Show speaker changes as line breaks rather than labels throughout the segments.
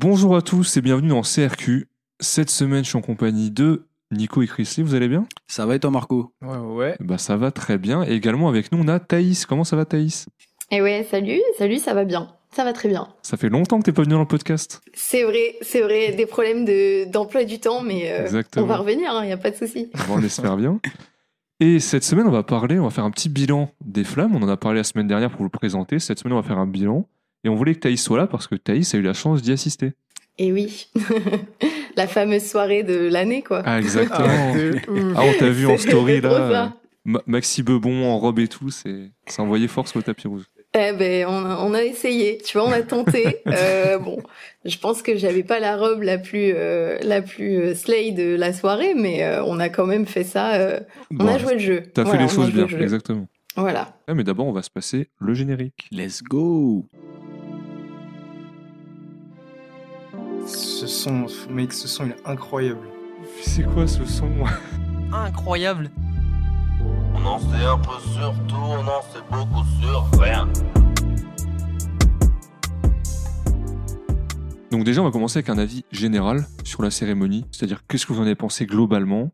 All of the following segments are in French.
Bonjour à tous et bienvenue dans CRQ. Cette semaine, je suis en compagnie de Nico et Chrisley. Vous allez bien?
Ça va et toi, Marco?
Ouais, ouais.
Bah ça va très bien. Et également avec nous, on a Thaïs. Comment ça va Thaïs?
Et ouais, salut, salut, ça va bien. Ça va très bien.
Ça fait longtemps que t'es pas venu dans le podcast.
C'est vrai, c'est vrai, des problèmes de, d'emploi du temps, mais euh, on va revenir, il n'y a pas de souci.
Bon, on espère bien. Et cette semaine, on va parler, on va faire un petit bilan des flammes. On en a parlé la semaine dernière pour vous le présenter. Cette semaine, on va faire un bilan. Et on voulait que Thaïs soit là parce que Thaïs a eu la chance d'y assister.
Et oui, la fameuse soirée de l'année, quoi.
Ah, exactement.
ouf.
Ah, on t'a vu en story là. Ma- Maxi Bebon en robe et tout, c'est ça envoyait fort sur le tapis rouge.
Eh ben, on a, on a essayé, tu vois, on a tenté. Euh, bon, je pense que j'avais pas la robe la plus, euh, la plus euh, slay de la soirée, mais euh, on a quand même fait ça. euh, on
Bon,
a joué le jeu.
T'as fait les choses bien, exactement.
Voilà.
Ah, mais d'abord, on va se passer le générique.
Let's go
Ce son, mec, ce son il est incroyable.
C'est quoi ce son
incroyable.
On en sait un peu sur tout, on en sait beaucoup sur rien.
Donc déjà, on va commencer avec un avis général sur la cérémonie, c'est-à-dire qu'est-ce que vous en avez pensé globalement?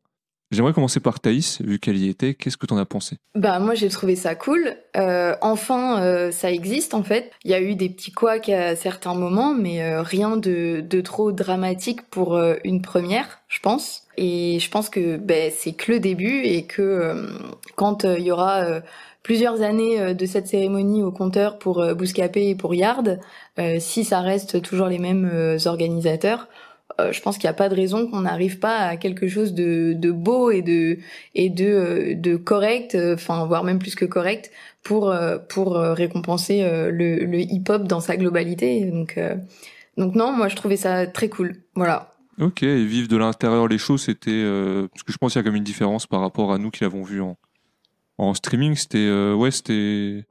J'aimerais commencer par Thaïs, vu qu'elle y était. Qu'est-ce que t'en as pensé?
Bah moi j'ai trouvé ça cool. Euh, enfin euh, ça existe en fait. Il y a eu des petits couacs à certains moments, mais euh, rien de, de trop dramatique pour euh, une première, je pense. Et je pense que ben, c'est que le début et que euh, quand il y aura plusieurs années de cette cérémonie au compteur pour Bouscapé et pour Yard, si ça reste toujours les mêmes organisateurs, euh, je pense qu'il n'y a pas de raison qu'on n'arrive pas à quelque chose de, de beau et de et de euh, de correct, euh, enfin voire même plus que correct pour pour récompenser le, le hip-hop dans sa globalité. Donc donc non, moi je trouvais ça très cool. Voilà.
Ok, et vivre de l'intérieur les choses, c'était... euh, parce que je pense qu'il y a comme une différence par rapport à nous qui l'avons vu en, en streaming. C'était... euh, ouais, c'était...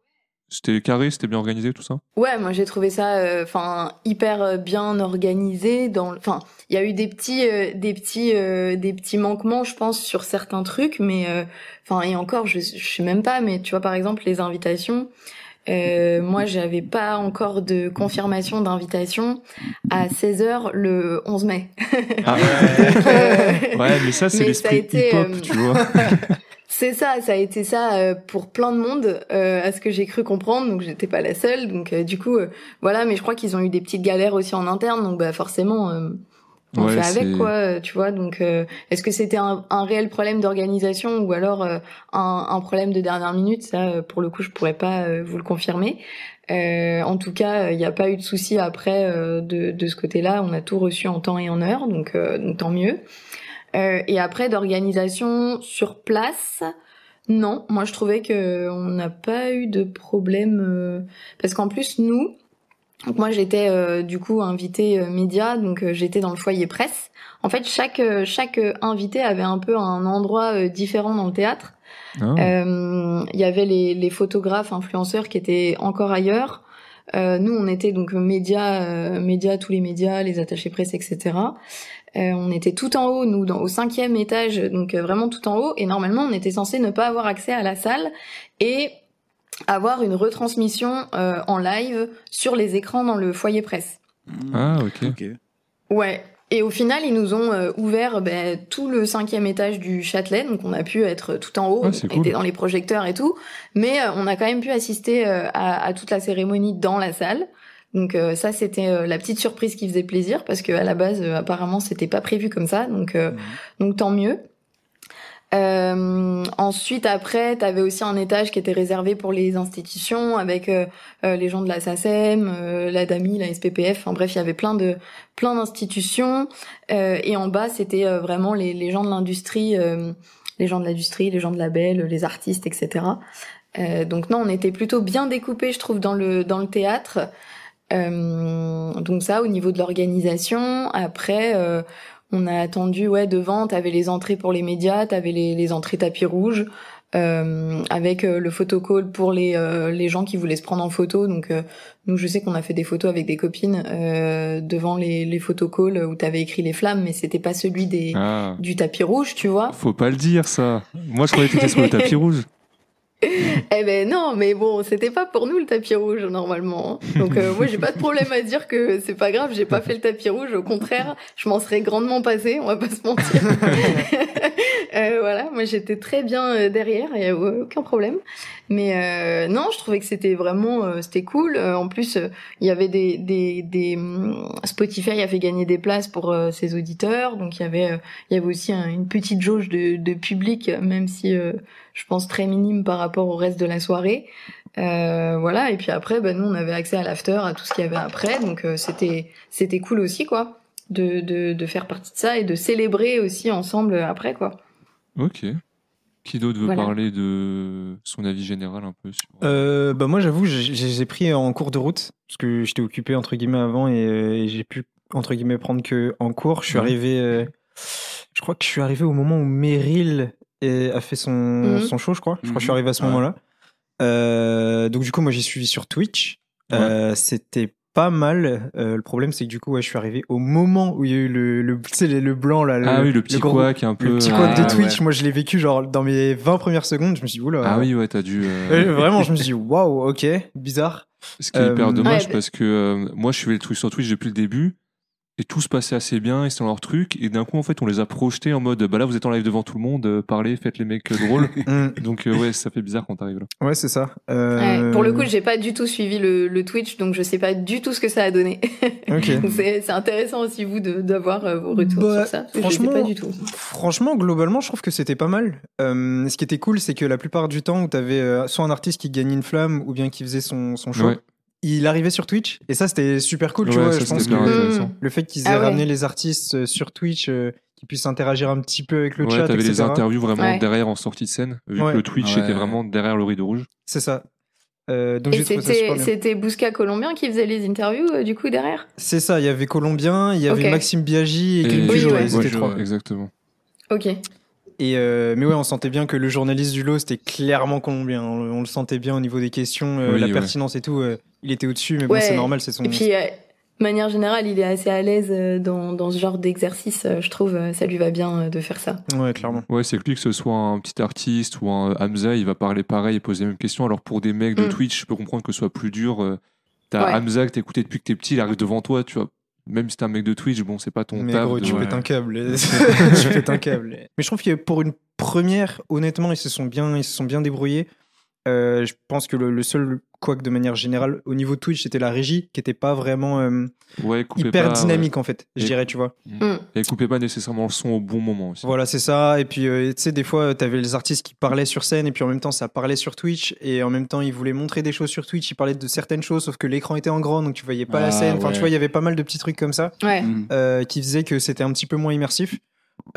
C'était carré, c'était bien organisé, tout ça?
Ouais, moi j'ai trouvé ça euh, enfin hyper euh, bien organisé dans enfin, il y a eu des petits euh, des petits euh, des petits manquements je pense sur certains trucs mais euh, enfin et encore je je sais même pas mais tu vois par exemple les invitations euh, moi j'avais pas encore de confirmation d'invitation à 16h le 11 mai.
Ah,
Euh,
Ouais, mais ça, c'est l'esprit hip-hop,
euh,
tu vois.
C'est ça, ça a été ça euh, pour plein de monde, euh, à ce que j'ai cru comprendre. Donc j'étais pas la seule. Donc euh, du coup, euh, voilà. Mais je crois qu'ils ont eu des petites galères aussi en interne. Donc bah forcément, euh, on
Ouais,
fait avec quoi, tu vois. Donc euh, est-ce que c'était un, un réel problème d'organisation ou alors euh, un, un problème de dernière minute? Ça, pour le coup, je pourrais pas euh, vous le confirmer. Euh, en tout cas, il n'y a pas eu de souci après euh, de, de ce côté-là. On a tout reçu en temps et en heure, donc, euh, donc tant mieux. Euh, et après d'organisation sur place, non, moi je trouvais que on n'a pas eu de problème euh, parce qu'en plus nous, donc moi j'étais euh, du coup invitée euh, média, donc euh, j'étais dans le foyer presse. En fait, chaque chaque invité avait un peu un endroit différent dans le théâtre.
Ah.
Euh, Il y avait les, les photographes, influenceurs qui étaient encore ailleurs. Euh, nous, on était donc médias, euh, médias, tous les médias, les attachés presse, etc. Euh, on était tout en haut, nous, dans, au cinquième étage, donc euh, vraiment tout en haut. Et normalement, on était censé ne pas avoir accès à la salle et avoir une retransmission euh, en live sur les écrans dans le foyer presse.
Ah, ok.
Ok.
Ouais. Et au final, ils nous ont euh, ouvert ben, tout le cinquième étage du Châtelet, donc on a pu être tout en haut,
Ah,
on était dans les projecteurs et tout, mais euh, on a quand même pu assister euh, à, à toute la cérémonie dans la salle. Donc euh, ça, c'était euh, la petite surprise qui faisait plaisir parce que à la base, euh, apparemment, c'était pas prévu comme ça, donc euh, donc tant mieux. Euh, ensuite, après, tu avais aussi un étage qui était réservé pour les institutions, avec les gens de la SACEM, euh, la DAMI, la SPPF. Enfin bref, il y avait plein de plein d'institutions. Euh, et en bas, c'était euh, vraiment les, les gens de l'industrie, euh, les gens de l'industrie, les gens de label, les artistes, etc. Euh, donc non, on était plutôt bien découpé, je trouve, dans le dans le théâtre. Euh, donc ça, au niveau de l'organisation. Après. euh, on a attendu, ouais, devant, t'avais les entrées pour les médias, t'avais les, les entrées tapis rouge, euh, avec euh, le photocall pour les, euh, les gens qui voulaient se prendre en photo. Donc, euh, nous, je sais qu'on a fait des photos avec des copines euh, devant les, les photocalls où t'avais écrit les flammes, mais c'était pas celui des,
Ah.
du tapis rouge, tu vois.
Faut pas le dire, ça. Moi, je croyais que t'étais sur le tapis rouge.
Eh ben non, mais bon, c'était pas pour nous le tapis rouge normalement. Donc euh, moi j'ai pas de problème à dire que c'est pas grave, j'ai pas fait le tapis rouge. Au contraire, je m'en serais grandement passé, on va pas se mentir. Euh, voilà, moi j'étais très bien euh, derrière, il y a aucun problème. Mais euh, non, je trouvais que c'était vraiment euh, c'était cool. Euh, en plus, euh, il y avait des des des hum, Spotify a fait gagner des places pour euh, ses auditeurs, donc il y avait euh, il y avait aussi un- une petite jauge de, de public, même si euh, je pense très minime par rapport au reste de la soirée. Euh, voilà, et puis après, ben, nous on avait accès à l'after, à tout ce qu'il y avait après, donc euh, c'était c'était cool aussi quoi, de, de de faire partie de ça et de célébrer aussi ensemble après quoi.
Ok. Qui d'autre veut
Voilà.
parler de son avis général un peu sur.
Euh, bah moi j'avoue, j'ai- pris en cours de route parce que j'étais occupé entre guillemets avant et, euh, et j'ai pu entre guillemets prendre que en cours. Je suis
Ouais.
arrivé, euh, je crois que je suis arrivé au moment où Meryl a fait son
Mhm.
son show, je crois. Je crois que je suis
Mhm.
arrivé à ce
Ouais.
moment-là. Euh, donc du coup moi j'ai suivi sur Twitch. Euh, C'était pas mal. Euh, le problème c'est que du coup ouais, je suis arrivé au moment où il y a eu le le, tu sais, le, le blanc là. Le,
ah oui, le petit est un peu.
Le petit quad de
Ah,
Twitch,
ouais.
moi je l'ai vécu genre dans mes 20 premières secondes, je me suis dit oula.
Ah oui, ouais, t'as dû. euh,
Euh, vraiment, je me suis dit waouh, ok, bizarre.
Ce qui est hyper
Euh,
dommage
ouais,
parce que euh, moi je suivais le truc sur Twitch depuis le début et tout se passait assez bien, ils étaient dans leur truc et d'un coup en fait on les a projetés en mode bah là vous êtes en live devant tout le monde, euh, parlez, faites les mecs euh, drôles.
Hmm,
Donc euh, ouais, ça fait bizarre quand t'arrives là.
ouais, c'est ça. Euh,
Ouais, pour le coup, j'ai pas du tout suivi le, le Twitch, donc je sais pas du tout ce que ça a donné.
Ok.
Donc c'est intéressant aussi vous de d'avoir euh, vos retours
Bah,
sur ça. Je
franchement,
pas du tout.
Franchement, globalement, je trouve que c'était pas mal. Euh, ce qui était cool, c'est que la plupart du temps où t'avais euh, soit un artiste qui gagnait une flamme ou bien qui faisait son, son show,
Ouais.
Il arrivait sur Twitch et ça c'était super cool. tu
Ouais,
vois,
ça,
je pense
c'était
que le fait qu'ils aient
Ah ouais.
ramené les artistes euh, sur Twitch, euh, qu'ils puissent interagir un petit peu avec le
Ouais,
chat,
t'avais les interviews vraiment
Ouais.
derrière en sortie de scène, vu
Ouais.
que le Twitch
Ouais.
était vraiment derrière le rideau rouge.
C'est ça. Euh, donc
Et
j'ai trouvé ça super
c'était c'était Bousca Colombien qui faisait les interviews euh, du coup derrière?
C'est ça. Il y avait Colombien, il y avait. Maxime Biaggi et
Et-
Oui,
Pujol,
ouais.
Ouais,
trois.
ouais.
Exactement.
Ok.
Et euh, mais ouais, on sentait bien que le journaliste du lot c'était clairement colombien. On, on le sentait bien au niveau des questions, euh,
Oui,
la
ouais.
pertinence et tout. euh, il était au-dessus, mais bon, c'est normal, c'est son.
Et puis, euh, de manière générale, il est assez à l'aise dans, dans ce genre d'exercice. Je trouve, ça lui va bien de faire ça.
Ouais, clairement.
Ouais, c'est que lui, que ce soit un petit artiste ou un Hamza, il va parler pareil et poser les mêmes questions. Alors pour des mecs de
Mm.
Twitch, je peux comprendre que ce soit plus dur. T'as
Ouais.
Hamza que t'as écouté depuis que t'es petit, il arrive devant toi, tu vois. Même si t'es un mec de Twitch, bon, c'est pas ton
Mais
taf.
gros,
de-
tu
Ouais.
pètes un câble. tu pètes un câble. Mais je trouve que pour une première, honnêtement, ils se sont bien, ils se sont bien débrouillés. Euh, je pense que le, le seul couac de manière générale au niveau de Twitch, c'était la régie qui était pas vraiment euh,
Ouais,
hyper
pas,
dynamique en fait, je
Et-
dirais, tu vois.
Mm.
Et coupez pas nécessairement le son au bon moment aussi.
Voilà, c'est ça. Et puis, euh, tu sais, des fois, t'avais les artistes qui parlaient sur scène et puis en même temps, ça parlait sur Twitch. Et en même temps, ils voulaient montrer des choses sur Twitch. Ils parlaient de certaines choses, sauf que l'écran était en grand, donc tu voyais pas la
Ah,
scène. Enfin,
ouais.
tu vois, il y avait pas mal de petits trucs comme ça
Ouais.
Mm.
euh, qui faisaient que c'était un petit peu moins immersif.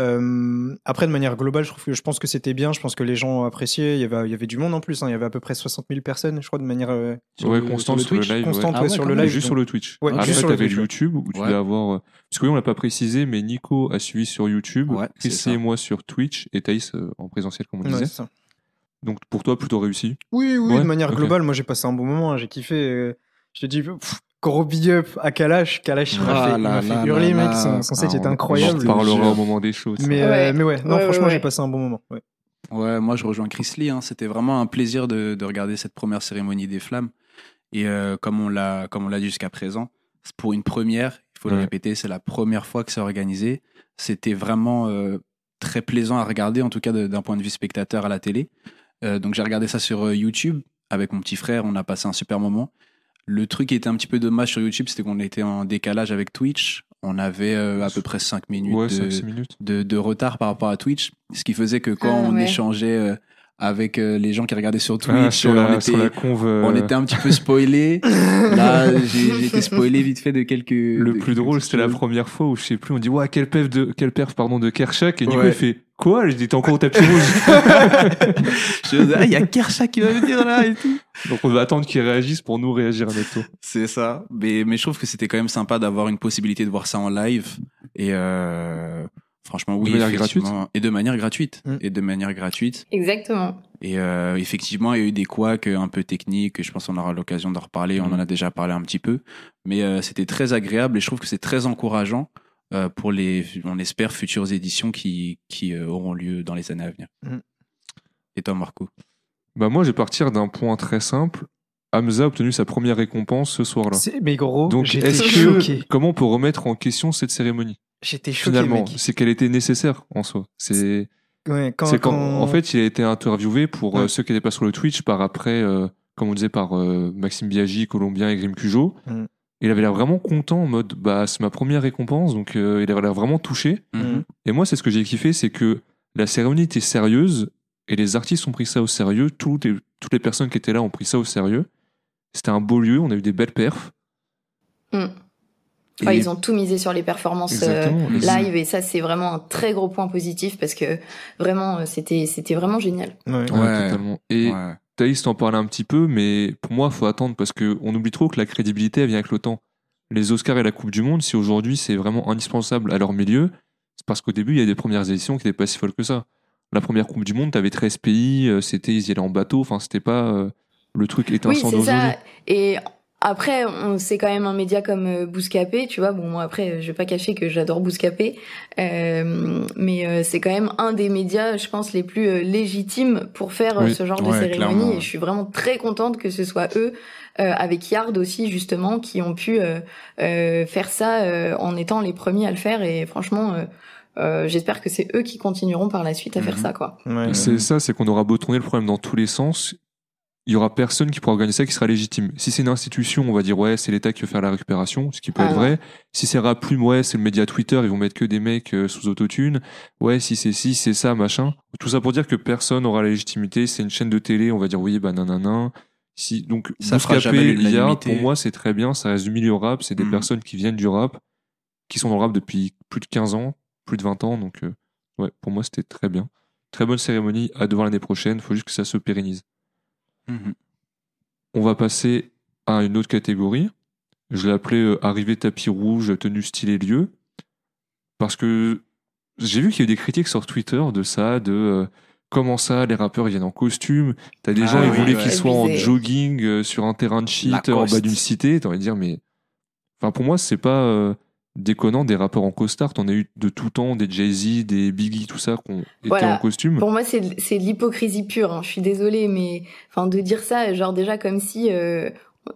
Euh, après, de manière globale, je trouve que je pense que c'était bien. Je pense que les gens appréciaient. Il y avait, il y avait du monde en plus. hein. Il y avait à peu près 60 000 personnes, je crois, de manière euh, sur
ouais,
le-
constante
sur
sur le
Twitch,
live. ouais.
constante
Ah
ouais,
ouais,
sur le live.
juste
donc-
sur le Twitch.
Ouais,
Après,
Twitch, ouais.
YouTube où tu
Ouais.
devais avoir. euh, Parce que oui, on l'a pas précisé, mais Nico a suivi sur YouTube,
Ouais, c'est
Chris et moi sur Twitch et Thaïs euh, en présentiel, comme on
Ouais,
disait.
ça.
Donc pour toi, plutôt réussi.
Oui, oui,
Ouais,
de manière globale, moi j'ai passé un bon moment, hein, j'ai kiffé. euh, je te dis, pff, gros big up à Kalash. Kalash, il m'a
Ah
fait, il
là
m'a fait
là
hurler,
là
mec. Son, son set
Ah,
était
on-
incroyable.
On parlera au moment des.
Mais, euh,
Ouais.
mais ouais, non,
Ouais,
franchement,
ouais,
j'ai passé un bon moment. Ouais.
Ouais, moi je rejoins Chris Lee. hein. C'était vraiment un plaisir de, de regarder cette première cérémonie des flammes. Et euh, comme on l'a comme on l'a dit jusqu'à présent, c'est pour une première, il faut le répéter, c'est la première fois que c'est organisé. C'était vraiment euh, très plaisant à regarder, en tout cas d'un point de vue spectateur à la télé. Euh, donc j'ai regardé ça sur YouTube avec mon petit frère. On a passé un super moment. Le truc qui était un petit peu dommage sur YouTube, c'était qu'on était en décalage avec Twitch. On avait euh, à peu près 5 minutes
Ouais,
de,
5-6 minutes.
de, de retard par rapport à Twitch, ce qui faisait que quand
Ah,
on
ouais.
échangeait euh, avec euh, les gens qui regardaient sur Twitch,
Ah, sur,
euh,
la,
on,
sur la
était,
conve. euh,
on était un petit peu spoilé. Là, j'ai j'ai été spoilé vite fait de quelques.
Le
de
plus
quelques
drôle, c'était la première fois où je sais plus, on dit ouais quel perf de quel perf pardon de Kershak et
Ouais.
il fait quoi? Je dis t'es encore au tapis rouge.
Je me disais, ah, il y a Kershaw qui va venir là et tout.
Donc on va attendre qu'il réagisse pour nous réagir à notre tour.
C'est ça. Mais, mais je trouve que c'était quand même sympa d'avoir une possibilité de voir ça en live. Et euh, franchement, oui.
De manière
effectivement. Et de manière gratuite.
Mm.
Et de manière gratuite.
Exactement.
Et euh, effectivement, il y a eu des couacs un peu techniques. Je pense qu'on aura l'occasion d'en reparler. On
Mm.
en a déjà parlé un petit peu. Mais euh, c'était très agréable et je trouve que c'est très encourageant euh, pour les, on espère, futures éditions qui, qui euh, auront lieu dans les années à venir.
Mm.
Et toi, Marco?
Bah moi, je vais partir d'un point très simple. Hamza a obtenu sa première récompense ce soir-là.
C'est- Mais gros,
Donc, est-ce
choqué.
que comment on peut remettre en question cette cérémonie?
J'étais choqué,
Finalement,
mec.
c'est qu'elle était nécessaire en soi. C'est
Ouais, quand,
c'est quand,
quand-
en fait, il a été interviewé pour euh, ceux qui n'étaient pas sur le Twitch par après, euh, comme on disait, par euh, Maxime Biaggi, Colombien et Grim Cujo.
Mm.
Il avait l'air vraiment content en mode, bah, c'est ma première récompense, donc euh, il avait l'air vraiment touché.
Mhm.
Et moi, c'est ce que j'ai kiffé, c'est que la cérémonie était sérieuse et les artistes ont pris ça au sérieux. Toutes les, toutes les personnes qui étaient là ont pris ça au sérieux. C'était un beau lieu, on a eu des belles perfs.
Mm. Ouais,
Et-
ils ont tout misé sur les performances euh, live et ça c'est vraiment un très gros point positif parce que vraiment euh, c'était c'était vraiment génial.
Ouais.
Ouais,
Ouais.
totalement. Et
Ouais.
Thaïs t'en parlait un petit peu, mais pour moi, faut attendre parce que on oublie trop que la crédibilité elle vient avec le temps. Les Oscars et la Coupe du Monde, si aujourd'hui c'est vraiment indispensable à leur milieu, c'est parce qu'au début il y a des premières éditions qui n'étaient pas si folles que ça. La première Coupe du Monde, t'avais 13 pays, euh, c'était ils y allaient en bateau, enfin c'était pas euh, le truc
Oui,
étincelant
c'est ça.
d'aujourd'hui.
Et après, on c'est quand même un média comme euh, Bouscapé, tu vois. Bon, moi après, je vais pas cacher que j'adore Bouscapé, euh, mais euh, c'est quand même un des médias, je pense, les plus euh, légitimes pour faire
Oui.
ce genre de cérémonie.
clairement,
Et je suis vraiment très contente que ce soit eux, euh, avec Yard aussi justement, qui ont pu euh, euh, faire ça euh, en étant les premiers à le faire. Et franchement. euh, euh, J'espère que c'est eux qui continueront par la suite à faire
Mhm.
ça, quoi.
Ouais.
C'est ça, c'est qu'on aura beau tourner le problème dans tous les sens, il y aura personne qui pourra organiser ça qui sera légitime. Si c'est une institution, on va dire ouais, c'est l'État qui veut faire la récupération, ce qui peut
Ah
être
non.
vrai. Si c'est Raplume, ouais, c'est le média Twitter, ils vont mettre que des mecs euh, sous autotune. Ouais, si c'est si, c'est ça, machin. Tout ça pour dire que personne aura la légitimité. C'est une chaîne de télé, on va dire oui, bah nanana. Si, donc,
Ça fera
Bouscapé,
l'unanimité.
pour moi, c'est très bien, ça reste du milieu rap, c'est des
Mhm.
personnes qui viennent du rap, qui sont dans le rap depuis plus de 15 ans, plus de 20 ans, donc euh, ouais, pour moi, c'était très bien. Très bonne cérémonie, à devoir l'année prochaine, faut juste que ça se pérennise.
Mhm.
On va passer à une autre catégorie. Je l'ai appelée euh, arrivée tapis rouge, tenue style et lieu. Parce que j'ai vu qu'il y a eu des critiques sur Twitter de ça, de euh, comment ça, les rappeurs viennent en costume. T'as des
Ah
gens, ils
oui,
voulaient
ouais.
qu'ils soient en jogging euh, sur un terrain de shit en bas d'une cité. T'as envie de dire, mais. Enfin, pour moi, c'est pas euh, déconnant des rappeurs en costard. T'en as eu de tout temps, des Jay-Z, des Biggie, tout ça, qui ont été
Voilà.
en costume.
Pour moi, c'est l'hypocrisie pure. hein. Je suis désolée, mais enfin de dire ça, genre déjà comme si, euh,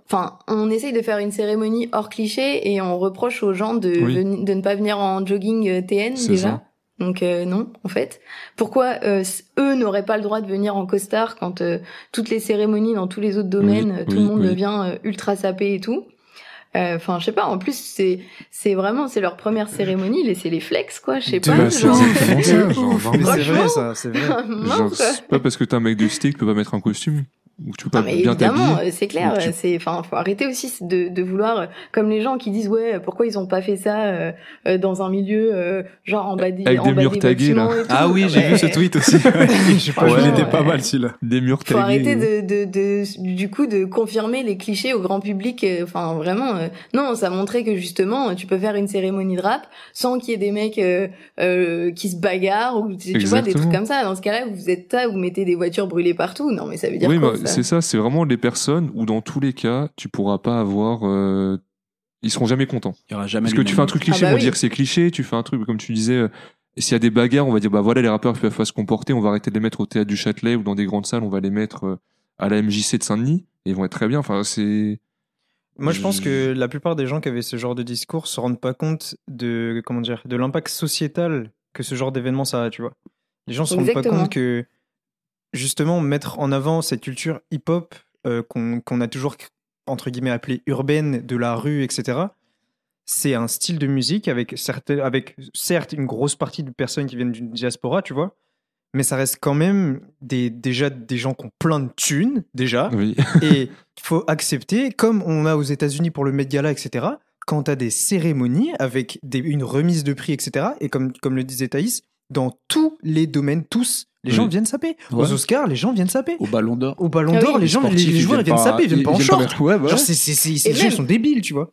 enfin, on essaye de faire une cérémonie hors cliché et on reproche aux gens de
Oui.
veni- de ne pas venir en jogging euh, TN
C'est
déjà.
ça.
Donc euh, non, en fait. Pourquoi euh, eux n'auraient pas le droit de venir en costard quand euh, toutes les cérémonies dans tous les autres domaines,
Oui,
tout
oui,
le monde
oui.
vient euh, ultra sapé et tout? Euh, Enfin, je sais pas. En plus, c'est c'est vraiment c'est leur première cérémonie. Laissez les flex, quoi. Je sais pas. genre-
c'est vrai, ça, c'est vrai.
Genre, pas parce que t'es un mec de que tu peux pas mettre un costume. Que tu peux pas
Non, mais
bien
évidemment, c'est clair.
Tu-
C'est, enfin, faut arrêter aussi de, de vouloir, euh, comme les gens qui disent ouais, pourquoi ils ont pas fait ça euh, euh, dans un milieu euh, genre en bas des,
Avec
en
des
bas
murs
des
tagués, là.
Ah oui, j'ai vu ce tweet aussi.
J'ai pas
Ouais, était pas mal celui-là.
Des murs
Faut
tagués.
arrêter de, de, de, du coup, de confirmer les clichés au grand public. euh, Enfin, vraiment, euh, non, ça montrait que justement, tu peux faire une cérémonie de rap sans qu'il y ait des mecs euh, euh, qui se bagarrent ou tu, tu vois des trucs comme ça. Dans ce cas-là, vous êtes là, vous mettez des voitures brûlées partout. Non, mais ça veut dire
Oui,
quoi
bah,
ça
c'est ça, c'est vraiment les personnes où dans tous les cas, tu pourras pas avoir. euh, Ils seront jamais contents.
Il y aura jamais
Parce que tu fais un truc cliché,
Ah bah
on va
oui.
dire que c'est cliché, tu fais un truc, comme tu disais, euh, s'il y a des bagarres, on va dire, bah voilà, les rappeurs ils peuvent pas se comporter, on va arrêter de les mettre au théâtre du Châtelet ou dans des grandes salles, on va les mettre euh, à la MJC de Saint-Denis, et ils vont être très bien. Enfin, c'est.
Moi, je pense que la plupart des gens qui avaient ce genre de discours se rendent pas compte de comment dire de l'impact sociétal que ce genre d'événement ça a, tu vois. Les gens se rendent pas compte que justement mettre en avant cette culture hip-hop euh, qu'on a toujours entre guillemets appelée urbaine de la rue, etc. C'est un style de musique avec certaines, avec certes une grosse partie de personnes qui viennent d'une diaspora, tu vois, mais ça reste quand même des, déjà des gens qui ont plein de thunes déjà.
Oui.
Et il faut accepter, comme on a aux États-Unis pour le Met Gala, etc., quand tu as des cérémonies avec des- une remise de prix, etc., et comme, comme le disait Thaïs, dans tous les domaines, tous, les gens
Oui.
viennent saper.
Ouais.
Aux Oscars, les gens viennent saper.
Au ballon d'or.
Au Ballon
Ah
d'Or,
oui.
les gens, les,
Sportifs,
les joueurs, viennent
pas-
saper, ils viennent pas en short.
mettre- Ouais, bah
Genre,
ouais.
c'est, c'est, c'est- ces jeux sont débiles, tu vois.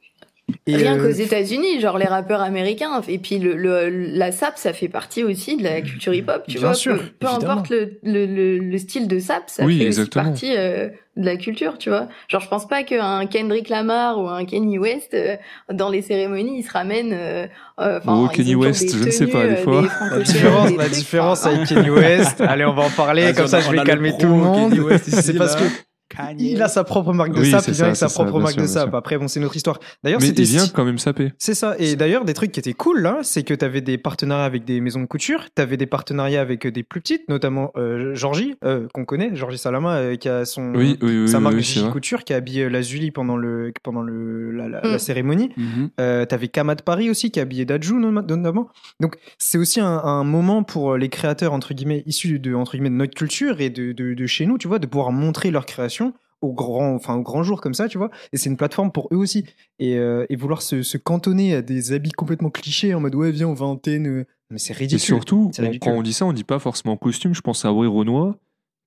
Et,
Rien
euh,
qu'aux États-Unis, genre les rappeurs américains, et puis le, le- la sap, ça fait partie aussi de la culture hip-hop, tu
Bien
vois.
sûr,
peu, importe le, le, le, le style de sap, ça
Oui,
fait
exactement.
aussi partie euh, de la culture, tu vois. Genre, je pense pas qu'un Kendrick Lamar ou un Kanye West, euh, dans les cérémonies, ils se ramènent. euh, euh, enfin,
Oh, Kanye West, je ne sais pas, des
euh,
fois.
des
La différence, la différence avec Kanye West, allez, on va en parler,
Vas-y,
comme
on
ça je vais calmer
pro,
tout le monde.
Kanye West, ici,
C'est parce que
Kanye.
il a sa propre marque de
Oui,
sap, il vient avec sa
ça,
propre marque
sûr,
de sap. Après, bon, c'est notre histoire. D'ailleurs,
Mais
c'était
il vient quand même saper.
C'est ça. Et d'ailleurs, des trucs qui étaient cool là, c'est que tu avais des partenariats avec des maisons de couture, tu avais des partenariats avec euh, des plus petites, notamment euh, Georgie, euh, qu'on connaît, Georgie Salama, euh, qui a son
Oui, oui, oui.
sa marque
oui,
de. Couture, qui a habillé la Julie pendant le pendant le la, la-
Mm.
la cérémonie.
Mhm.
Euh, T'avais Kamat Paris aussi qui a habillé Dajou no- notamment. Donc c'est aussi un, un moment pour les créateurs entre guillemets issus de entre guillemets de notre culture et de, de, de chez nous, tu vois, de pouvoir montrer leur création au grand enfin au grand jour comme ça, tu vois. Et c'est une plateforme pour eux aussi. Et, euh, et vouloir se, se cantonner à des habits complètement clichés en mode ouais viens on va en thé, euh, mais c'est
Et
ridicule.
surtout, on-
ridicule.
quand on dit ça, on dit pas forcément en costume. Je pense à Auré Renoir,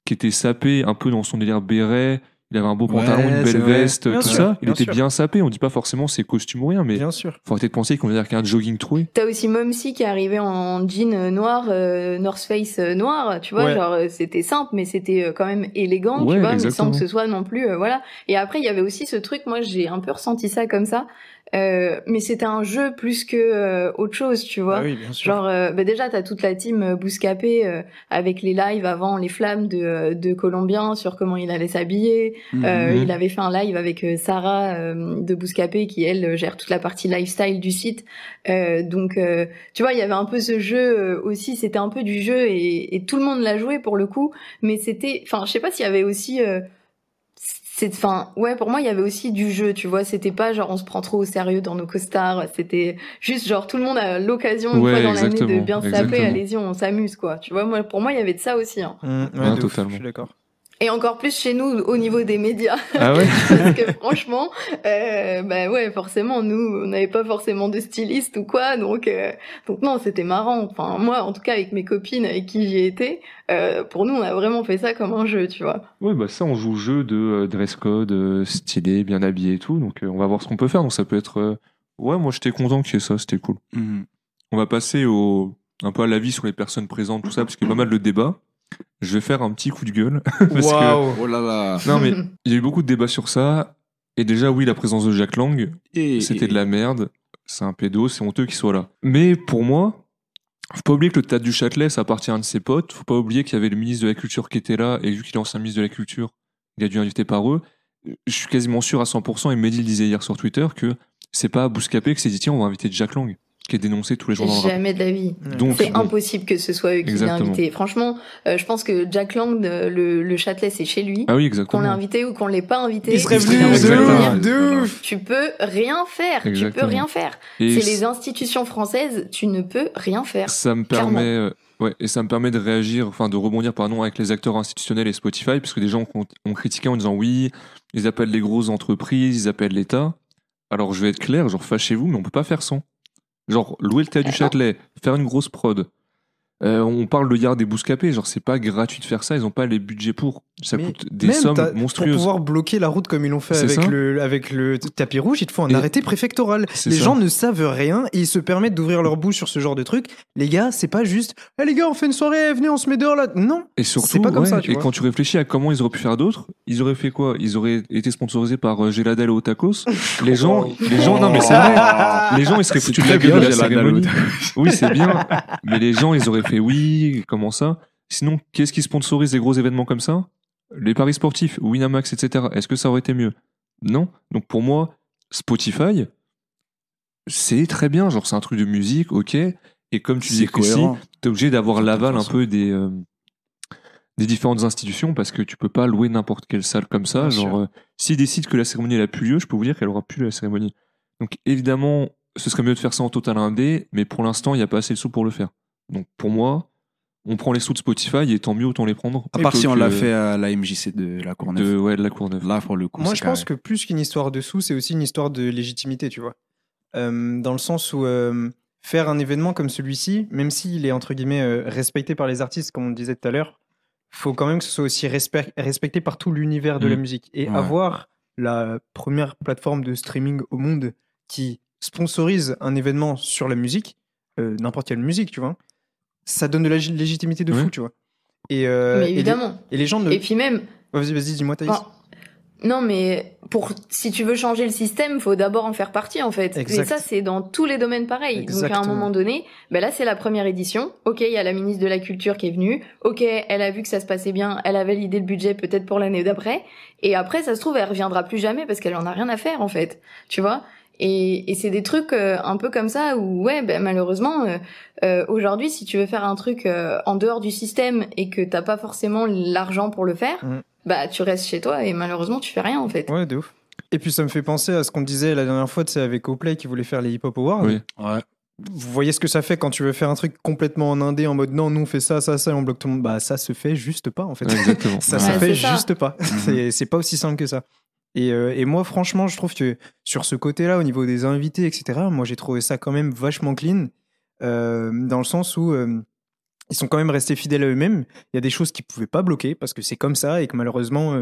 qui était sapé un peu dans son délire béret. Il avait un beau
Ouais,
pantalon, une belle veste,
Bien
tout
sûr,
ça. Il
bien
était
sûr.
bien sapé. On dit pas forcément c'est costume ou rien, mais
Bien sûr.
faut arrêter de penser qu'on va dire qu'un jogging troué.
T'as aussi Mumsy qui est arrivé en jean noir, euh, North Face euh, noir, tu vois,
Ouais.
genre euh, c'était simple, mais c'était quand même élégant,
Ouais,
tu vois, mais sans que ce soit non plus, euh, voilà. Et après il y avait aussi ce truc, moi j'ai un peu ressenti ça comme ça, euh, mais c'était un jeu plus que euh, autre chose, tu vois.
Ah oui, bien sûr.
Genre, euh, bah déjà, t'as toute la team euh, Bouscapé euh, avec les lives avant les flammes de, de Colombien sur comment il allait s'habiller. Euh,
Mhm.
Il avait fait un live avec Sarah euh, de Bouscapé qui, elle, gère toute la partie lifestyle du site. Euh, donc, euh, tu vois, il y avait un peu ce jeu aussi. C'était un peu du jeu et, et tout le monde l'a joué pour le coup. Mais c'était... Enfin, je sais pas s'il y avait aussi... c'est enfin ouais pour moi il y avait aussi du jeu tu vois c'était pas genre on se prend trop au sérieux dans nos costards c'était juste genre tout le monde a l'occasion une
Ouais,
fois dans l'année de bien se taper allez-y on s'amuse quoi tu vois moi pour moi il y avait de ça aussi hein.
Mm, ouais,
totalement.
je suis d'accord.
Et encore plus chez nous au niveau des médias
Ah ouais
parce que franchement euh, bah ouais forcément nous on n'avait pas forcément de styliste ou quoi donc euh, donc non c'était marrant enfin moi en tout cas avec mes copines avec qui j'y étais euh, pour nous on a vraiment fait ça comme un jeu tu vois
Ouais, bah ça, on joue au jeu de euh, dress code, euh, stylé, bien habillé et tout. Donc, euh, on va voir ce qu'on peut faire. Donc, ça peut être. euh, Ouais, moi, j'étais content qu'il y ait ça. C'était cool.
Mhm.
On va passer au un peu à l'avis sur les personnes présentes, tout ça, parce qu'il y a pas mal de débats. Je vais faire un petit coup de gueule. parce que-.
Oh là là.
Non, mais il y a eu beaucoup de débats sur ça. Et déjà, oui, la présence de Jack Lang,
Et-
c'était de la merde. C'est un pédo, c'est honteux qu'il soit là. Mais pour moi, faut pas oublier que le Théâtre du Châtelet, ça appartient à un de ses potes. Faut pas oublier qu'il y avait le ministre de la Culture qui était là. Et vu qu'il est ancien ministre de la Culture, il a dû inviter par eux. Je suis quasiment sûr à 100%, et Mehdi le disait hier sur Twitter, que c'est pas Bouscapé qui s'est dit tiens, on va inviter Jack Lang, qui est dénoncé tous les jours dans le rap.
Jamais de la vie.
Donc,
C'est
bon,
impossible que ce soit eux qui l'aient
Exactement.
invité. Franchement, euh, je pense que Jack Lang, euh, le, le Châtelet, c'est chez lui.
Ah oui,
qu'on
exactement.
l'ait invité ou qu'on l'ait pas invité.
Il serait venu de ouf, de ouf.
Tu peux rien faire. Tu peux rien faire. C'est les institutions françaises. Tu ne peux rien faire.
ça me permet euh, ouais et ça me permet de réagir enfin de rebondir pardon avec les acteurs institutionnels et Spotify parce que des gens ont, ont critiqué en disant oui ils appellent les grosses entreprises ils appellent l'État alors je vais être clair genre fâchez-vous mais on peut pas faire sans genre louer le théâtre du. Châtelet faire une grosse prod Euh, on parle de Yard et Bouscapé genre c'est pas gratuit de faire ça ils ont pas les budgets pour ça
Mais
coûte des
Même
sommes monstrueuses
Pour pouvoir bloquer la route comme ils l'ont fait avec le, avec le tapis rouge, il te faut un
Et-
arrêté préfectoral. Les
ça.
gens ne savent rien et ils se permettent d'ouvrir leur bouche sur ce genre de truc. Les gars, c'est pas juste, Eh, les gars, on fait une soirée, venez, on se met dehors là. Non.
Et surtout,
C'est pas comme
ouais,
ça, tu
et
vois.
quand tu réfléchis à comment ils auraient pu faire d'autres, ils auraient fait quoi? Ils auraient été sponsorisés par euh, Géladel au tacos. Les gens, les gens, non mais c'est vrai. Les gens, ils seraient foutus de la gueule de la cérémonie. Oui, c'est bien. Mais les gens, ils auraient fait oui, comment ça? Sinon, qu'est-ce qui sponsorise des gros événements comme ça? Les paris sportifs, Winamax, etc. Est-ce que ça aurait été mieux? Non. Donc pour moi, Spotify, c'est très bien. Genre, c'est un truc de musique, ok. Et comme tu Chrissy,
cohérent.
t'es obligé d'avoir l'aval un peu des, euh, des différentes institutions parce que tu peux pas louer n'importe quelle salle comme ça.
Bien
Genre, euh, s'ils décident que la cérémonie elle a plus lieu, je peux vous dire qu'elle aura plus lieu la cérémonie. Donc évidemment, ce serait mieux de faire ça en total indé, mais pour l'instant, il n'y a pas assez de sous pour le faire. Donc pour moi, on prend les sous de Spotify et tant mieux autant les prendre.
À part si on l'a fait à la MJC de la Courneuve.
de, ouais, de la Courneuve.
Là, pour le coup,
Moi, je pense
carré.
que plus qu'une histoire de sous, c'est aussi une histoire de légitimité, tu vois. Euh, dans le sens où euh, faire un événement comme celui-ci, même s'il est entre guillemets euh, respecté par les artistes, comme on disait tout à l'heure, faut quand même que ce soit aussi respect- respecté par tout l'univers de la
Mm.
musique. Et
Ouais.
avoir la première plateforme de streaming au monde qui sponsorise un événement sur la musique, euh, n'importe quelle musique, tu vois, ça donne de la lég- légitimité de fou,
Ouais.
tu vois. Et, euh,
mais
et les-
évidemment.
Et les, gens ne.
Et puis même,
Vas-y, vas-y, dis-moi, Thaïs.
Enfin, non, mais pour si tu veux changer le système, faut d'abord en faire partie en fait.
Exact.
Et ça, c'est dans tous les domaines pareils. Donc à un
Exactement.
moment donné, ben là c'est la première édition. Ok, il y a la ministre de la Culture qui est venue. Ok, elle a vu que ça se passait bien, elle a validé le budget peut-être pour l'année d'après. Et après, ça se trouve, elle reviendra plus jamais parce qu'elle en a rien à faire en fait. Tu vois? Et, et c'est des trucs euh, un peu comme ça où ouais ben malheureusement euh, euh, aujourd'hui si tu veux faire un truc euh, en dehors du système et que t'as pas forcément l'argent pour le faire
Mhm.
bah tu restes chez toi et malheureusement tu fais rien en fait
Ouais, de ouf. Et puis ça me fait penser à ce qu'on disait la dernière fois, tu sais, avec Coplay qui voulait faire les Hip Hop Awards.
Oui.
Ouais.
Vous voyez ce que ça fait quand tu veux faire un truc complètement en indé, en mode non, nous on fait ça, ça, ça, et on bloque tout le monde. Bah ça se fait juste pas en fait.
Exactement.
ça
Ouais,
se fait
c'est ça.
juste pas. c'est c'est pas aussi simple que ça. Et, euh, et moi, franchement, je trouve que sur ce côté-là, au niveau des invités, etc., moi j'ai trouvé ça quand même vachement clean, euh, dans le sens où euh, ils sont quand même restés fidèles à eux-mêmes. Il y a des choses qu'ils pouvaient pas bloquer parce que c'est comme ça et que malheureusement,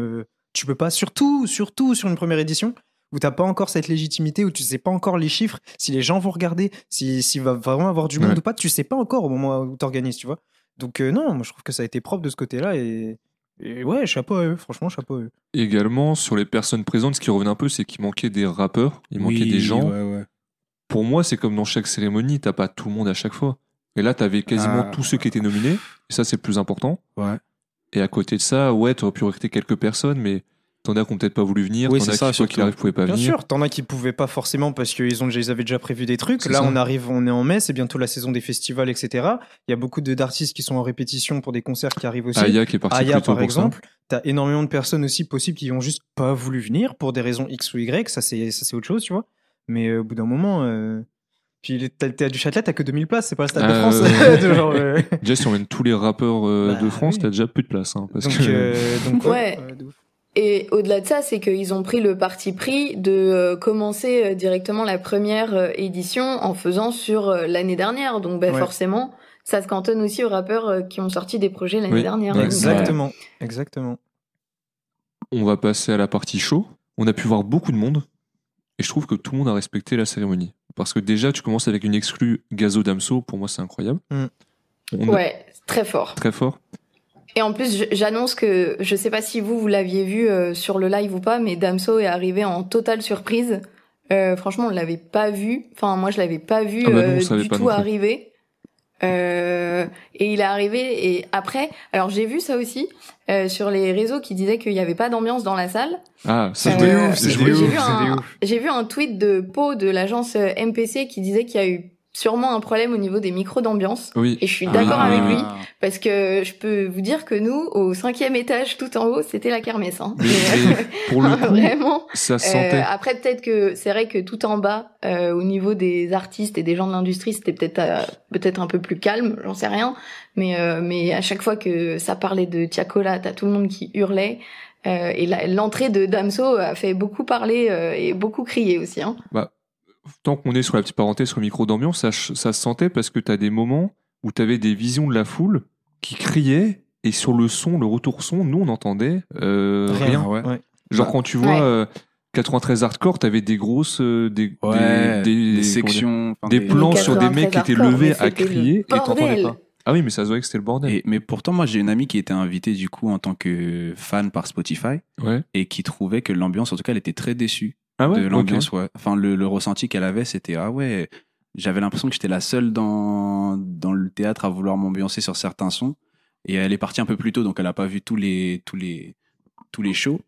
tu peux pas, surtout, surtout sur une première édition où t'as pas encore cette légitimité, où tu sais pas encore les chiffres, si les gens vont regarder, si s'il va vraiment avoir du monde
Ouais.
ou pas, tu sais pas encore au moment où t'organises, tu vois. Donc euh, non, moi je trouve que ça a été propre de ce côté-là et, et ouais, chapeau à eux, franchement chapeau à eux.
Également, sur les personnes présentes, ce qui revenait un peu, c'est qu'il manquait des rappeurs, il manquait
Oui,
des gens.
ouais, ouais.
Pour moi, c'est comme dans chaque cérémonie, t'as pas tout le monde à chaque fois. Et là, t'avais quasiment
Ah.
tous ceux qui étaient nominés, et ça, c'est le plus important.
Ouais.
Et à côté de ça, ouais, t'aurais pu recruter quelques personnes, mais t'en as qui ont peut-être pas voulu venir,
Oui,
t'en
c'est
as
ça,
qui, quoi qu'il
surtout.
arrive, pouvaient pas
Bien
venir.
sûr, t'en as qui pouvaient pas forcément parce qu'ils ont ils avaient déjà prévu des trucs. Là,
ça.
on arrive, on est en mai, c'est bientôt la saison des festivals, etc. Il y a beaucoup de- d'artistes qui sont en répétition pour des concerts qui arrivent aussi.
Aya qui est parti
Aya,
plus tôt
par
pour
exemple, t'as énormément de personnes aussi possibles qui ont juste pas voulu venir pour des raisons X ou Y. Ça, c'est ça, c'est autre chose, tu vois. Mais euh, au bout d'un moment, euh... puis t'as t'as du Châtelet, t'as que 2000 places, c'est pas le Stade de
Euh,
France. De genre, euh,
ça. Déjà, si on mène tous les rappeurs euh,
Bah,
de France,
oui.
t'as déjà plus de place. hein, parce
donc,
que...
euh, donc,
Ouais.
de ouf.
Et au-delà de ça, c'est qu'ils ont pris le parti pris de euh, commencer euh, directement la première euh, édition en faisant sur l'année dernière. Donc ben,
Ouais.
forcément, ça se cantonne aussi aux rappeurs qui ont sorti des projets l'année
Oui,
dernière. Donc,
Exactement, exactement.
On va passer à la partie show. On a pu voir beaucoup de monde. Et je trouve que tout le monde a respecté la cérémonie. Parce que déjà, tu commences avec une exclue Gazo Damso. Pour moi, c'est incroyable.
Mm.
Ouais, très fort.
Très fort.
Et en plus, j'annonce que je sais pas si vous vous l'aviez vu euh, sur le live ou pas, mais Damso est arrivé en totale surprise. Euh, franchement, on l'avait pas vu. Enfin, moi, je l'avais pas vu
Ah bah non,
euh, du
pas
tout arriver. Euh, et il est arrivé et après, alors j'ai vu ça aussi euh, sur les réseaux qui disaient qu'il y avait pas d'ambiance dans la salle.
Ah,
Euh,
voulais-
ouf, c'est
voulais-
J'ai
ouf,
vu,
c'est
un,
ouf.
j'ai vu un tweet de Pau de l'agence MPC qui disait qu'il y a eu sûrement un problème au niveau des micros d'ambiance.
Oui.
Et je suis d'accord
Ah.
avec lui. Parce que je peux vous dire que nous, au cinquième étage, tout en haut, c'était la kermesse. Hein.
Mais- mais pour le coup,
Vraiment.
ça se
Euh,
sentait.
après, peut-être que c'est vrai que tout en bas, euh, au niveau des artistes et des gens de l'industrie, c'était peut-être euh, peut-être un peu plus calme, j'en sais rien. Mais euh, mais à chaque fois que ça parlait de Tiakola, t'as tout le monde qui hurlait. Euh, et l'entrée de Damso a fait beaucoup parler euh, et beaucoup crier aussi. Hein.
Tant qu'on est sur la petite parenthèse sur le micro d'ambiance, ça, ça se sentait parce que tu as des moments où tu avais des visions de la foule qui criaient et sur le son, le retour son, nous on entendait euh, rien.
ouais.
Ouais.
Genre
Ouais.
quand tu vois
Ouais.
euh, 93 hardcore, t'avais des grosses euh, des,
Ouais,
des,
des,
des-
sections. enfin,
des plans sur des mecs qui
93
étaient levés à crier et t'entendais pas. Ah oui, mais ça se voyait que c'était le bordel.
Et, mais pourtant, moi, j'ai une amie qui était invitée du coup en tant que fan par Spotify
Ouais.
et qui trouvait que l'ambiance, en tout cas, elle était très déçue
Ah ouais?
de l'ambiance. Ouais. Enfin, le, le ressenti qu'elle avait, c'était ah ouais. J'avais l'impression que j'étais la seule dans dans le théâtre à vouloir m'ambiancer sur certains sons. Et elle est partie un peu plus tôt, donc elle a pas vu tous les tous les tous les shows.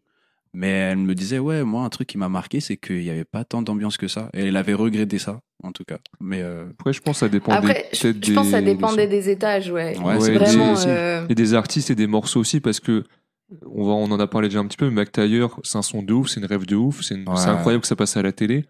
Mais elle me disait ouais, moi un truc qui m'a marqué, c'est qu'il y avait pas tant d'ambiance que ça. Et elle avait regretté ça, en tout cas. Mais euh,
Après, je pense que ça dépendait
Après, je,
peut-être
je pense que ça
des-
dépendait des étages, ouais.
Ouais,
c'est
Vraiment. euh,
et des artistes et des morceaux aussi parce que on va on en a parlé déjà un petit peu mais Mac Taylor c'est un son de ouf c'est une rêve de ouf c'est
Ouais.
incroyable que ça passe à la télé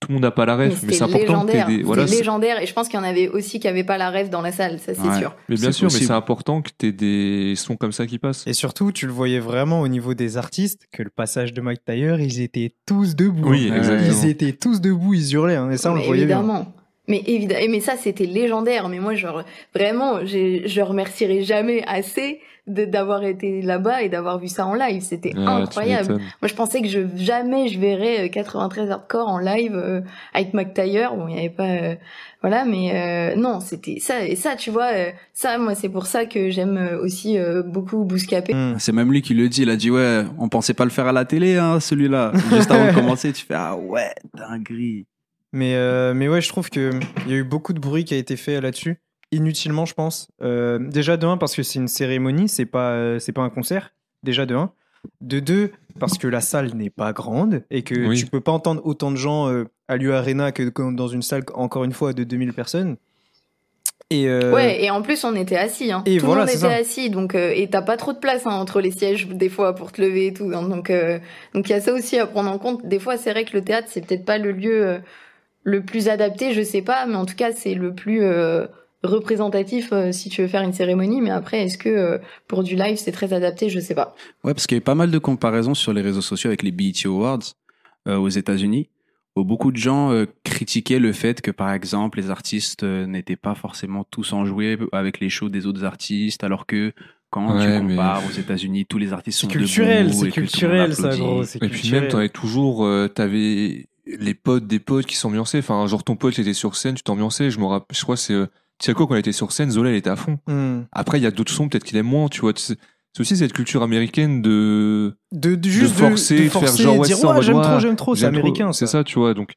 tout le monde n'a pas la rêve mais, c'est important que t'aies
légendaire.
des voilà
légendaire. Et je pense qu'il y en avait aussi qui n'avaient pas la rêve dans la salle, ça c'est
Ouais.
sûr.
mais bien sûr mais c'est important que t'aies des sons comme ça qui passent
Et surtout, tu le voyais vraiment au niveau des artistes que le passage de Mike Tyler, ils étaient tous debout.
oui
hein.
exactement
Ils étaient tous debout, ils hurlaient. hein, et ça, on
Mais
le voyait bien.
Mais évidemment, mais ça c'était légendaire. Mais moi, genre vraiment, j'ai- je remercierai jamais assez de d'avoir été là-bas et d'avoir vu ça en live. C'était
Ah,
incroyable. Moi, je pensais que je jamais je verrais euh, 93 hardcore en live euh, avec McTyre. Bon, il y avait pas, euh, voilà, mais euh, non, c'était ça. Et ça, tu vois, euh, ça, moi, c'est pour ça que j'aime euh, aussi euh, beaucoup Bouscapé.
Hmm.
C'est même lui qui le dit. Il a dit ouais, on pensait pas le faire à la télé, hein, celui-là. Juste avant de commencer, tu fais ah ouais, dinguerie.
Mais, euh, mais ouais, je trouve qu'il y a eu beaucoup de bruit qui a été fait là-dessus. Inutilement, je pense. Euh, déjà, de un, parce que c'est une cérémonie, c'est pas, euh, c'est pas un concert. Déjà, de un. De deux, parce que la salle n'est pas grande et que
Oui.
tu peux pas entendre autant de gens euh, à l'U Arena que que dans une salle, encore une fois, de 2000 personnes. Et, euh,
Ouais, et en plus on était assis, hein.
et
tout
voilà,
le monde
c'est
était
ça.
assis, donc euh, et t'as pas trop de place hein, entre les sièges des fois pour te lever et tout, hein. donc euh, donc il y a ça aussi à prendre en compte. Des fois c'est vrai que le théâtre c'est peut-être pas le lieu euh, le plus adapté, je sais pas, mais en tout cas c'est le plus euh, représentatif euh, si tu veux faire une cérémonie. Mais après est-ce que euh, pour du live c'est très adapté, je sais pas.
Ouais, parce qu'il y a eu pas mal de comparaisons sur les réseaux sociaux avec les BET Awards euh, aux États-Unis, où beaucoup de gens euh, critiquaient le fait que, par exemple, les artistes euh, n'étaient pas forcément tous enjoués avec les shows des autres artistes, alors que quand
Ouais,
tu
mais-
compares aux États-Unis, tous les artistes
C'est
sont
culturel,
debout
c'est
le monde
culturel, ça, gros. c'est
Et puis
culturel.
même, t'en avais toujours, euh, t'avais les potes des potes qui s'ambiançaient. Enfin, genre ton pote il était sur scène, tu t'ambiançais. Je me rappelle, je crois que c'est euh, Tiako quand il était sur scène, Zola il était à fond.
Hmm.
Après, il y a d'autres sons peut-être qu'il aime moins, tu vois. C'est c'est aussi cette culture américaine de
De, de juste de-
forcer,
de
de faire genre,
dire ouais, j'aime trop, j'aime trop, c'est américain.
C'est ça, tu vois. Donc,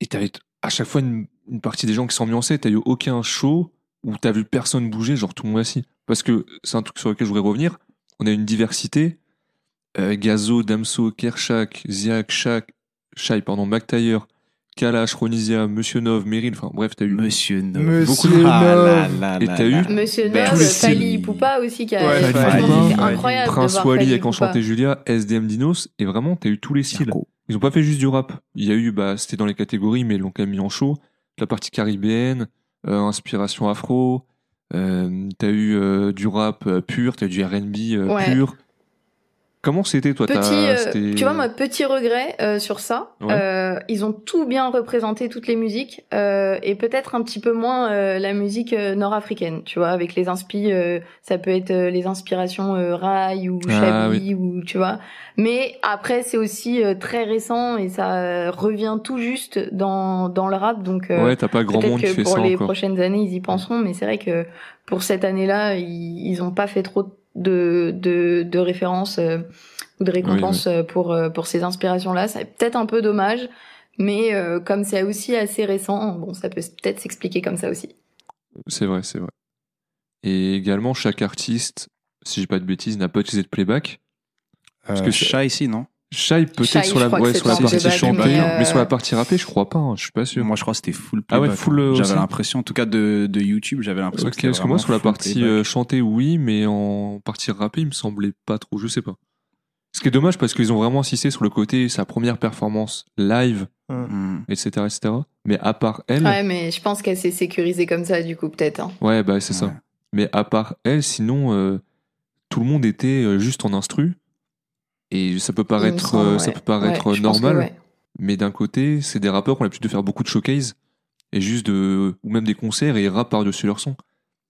et t'avais à chaque fois une, une partie des gens qui s'ambiançaient. T'as eu aucun show où t'as vu personne bouger, genre tout le monde assis. Parce que c'est un truc sur lequel je voudrais revenir. On a une diversité. Euh, Gazo, Damso, Kershak, Ziak, Shak, Shai, pardon, McTyre, Kalash, Ronisia, Monsieur Nov, Meryl. Enfin bref, t'as eu.
Monsieur Nov.
Monsieur
Beaucoup de-
Ah là
Nov.
là
Et t'as eu
Monsieur Nov,
tous les
Fali. Poupa aussi qui a
Ouais,
incroyable. de
Prince
voir
Wally avec. Enchanté Julia, SDM Dinos, et vraiment, t'as eu tous les styles. Ils ont pas fait juste du rap. Il y a eu, bah, c'était dans les catégories, mais ils l'ont quand même mis en show. La partie caribéenne, euh, inspiration afro. Euh, t'as eu euh, du rap euh, pur, t'as eu du R&B euh,
Ouais.
pur. Comment c'était toi
Petit, euh, tu vois, moi, petit regret euh, sur ça.
Ouais.
Euh, ils ont tout bien représenté toutes les musiques euh, et peut-être un petit peu moins euh, la musique euh, nord-africaine. Tu vois, avec les inspi, euh, ça peut être euh, les inspirations euh, rail ou
Ah,
Chabi ou tu vois. Mais après, c'est aussi euh, très récent et ça revient tout juste dans dans le rap. Donc euh,
Ouais, t'as pas grand monde qui fait
pour
ça
les prochaines années, ils y penseront. Mais c'est vrai que pour cette année-là, ils ils ont pas fait trop de de, de références. euh, ou de récompenses pour euh, pour ces inspirations là c'est peut-être un peu dommage mais euh, comme c'est aussi assez récent bon ça peut peut-être s'expliquer comme ça aussi
C'est vrai, c'est vrai. Et également, chaque artiste, si j'ai pas de bêtises, n'a pas utilisé de playback? Parce que c'est-
Chat ici, non?
Shai peut-être sur la, ouais, sur partie
playback,
chantée,
mais,
mais,
euh,
sur la partie rappée, je crois pas, hein, je suis pas sûr.
Moi, je crois que c'était full
Ah ouais,
playback.
full, euh,
J'avais l'impression, en tout cas de, de YouTube, j'avais l'impression
Ok,
que c'était
parce que moi sur la partie
playback.
euh, chantée, oui, mais en partie rappée, il me semblait pas trop, je sais pas. Ce qui est dommage parce qu'ils ont vraiment insisté sur le côté sa première performance live,
Hmm.
etc., etc. Mais à part elle,
ouais mais je pense qu'elle s'est sécurisée comme ça du coup peut-être hein.
ouais, bah c'est
Ouais.
ça. Mais à part elle, sinon euh, tout le monde était euh, juste en instru. Et ça peut paraître,
semble,
euh, ça peut paraître
Ouais, que
normal,
ouais.
mais d'un côté, c'est des rappeurs qui ont l'habitude de faire beaucoup de showcase et juste de, ou même des concerts et ils rappent par-dessus leur son.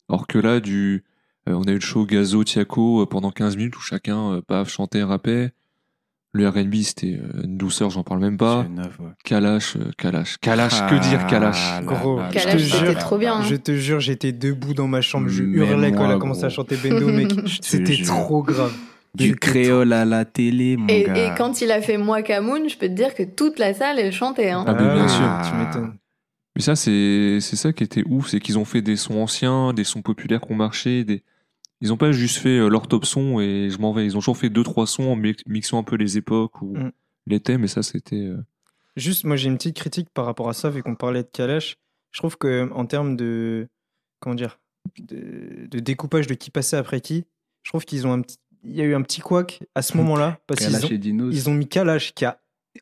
Alors que là, du, euh, on a eu le show Gazo, Tiako euh, pendant 15 minutes où chacun, euh, paf, chantait, rappait. Le R&B, c'était euh, une douceur, j'en parle même pas.
C'est neuf, ouais.
Kalash, Kalash, Kalash, que dire Kalash
Ah là
Gros,
là
je
là
te
là
jure,
là
trop bien, hein.
Je te jure, j'étais debout dans ma chambre, je hurlais quand elle a commencé à chanter Bendo, mec. C'était trop grave.
Du créole à la télé, mon
et,
gars.
et quand il a fait moi Camoun je peux te dire que toute la salle elle chantait hein.
Ah, mais bien
oui,
sûr.
Tu m'étonnes.
Mais ça, c'est c'est ça qui était ouf, c'est qu'ils ont fait des sons anciens, des sons populaires qui ont marché, des... Ils ont pas juste fait euh, leur top son et je m'en vais. Ils ont toujours fait deux trois sons en mi- mixant un peu les époques ou
Mm.
les thèmes et ça c'était. euh,
Juste, moi j'ai une petite critique par rapport à ça, vu qu'on parlait de Kalash. Je trouve que en termes de comment dire, de, de découpage de qui passait après qui, je trouve qu'ils ont un petit, il y a eu un petit couac à ce moment-là parce qu'ils ont, ils ont mis Kalash qui a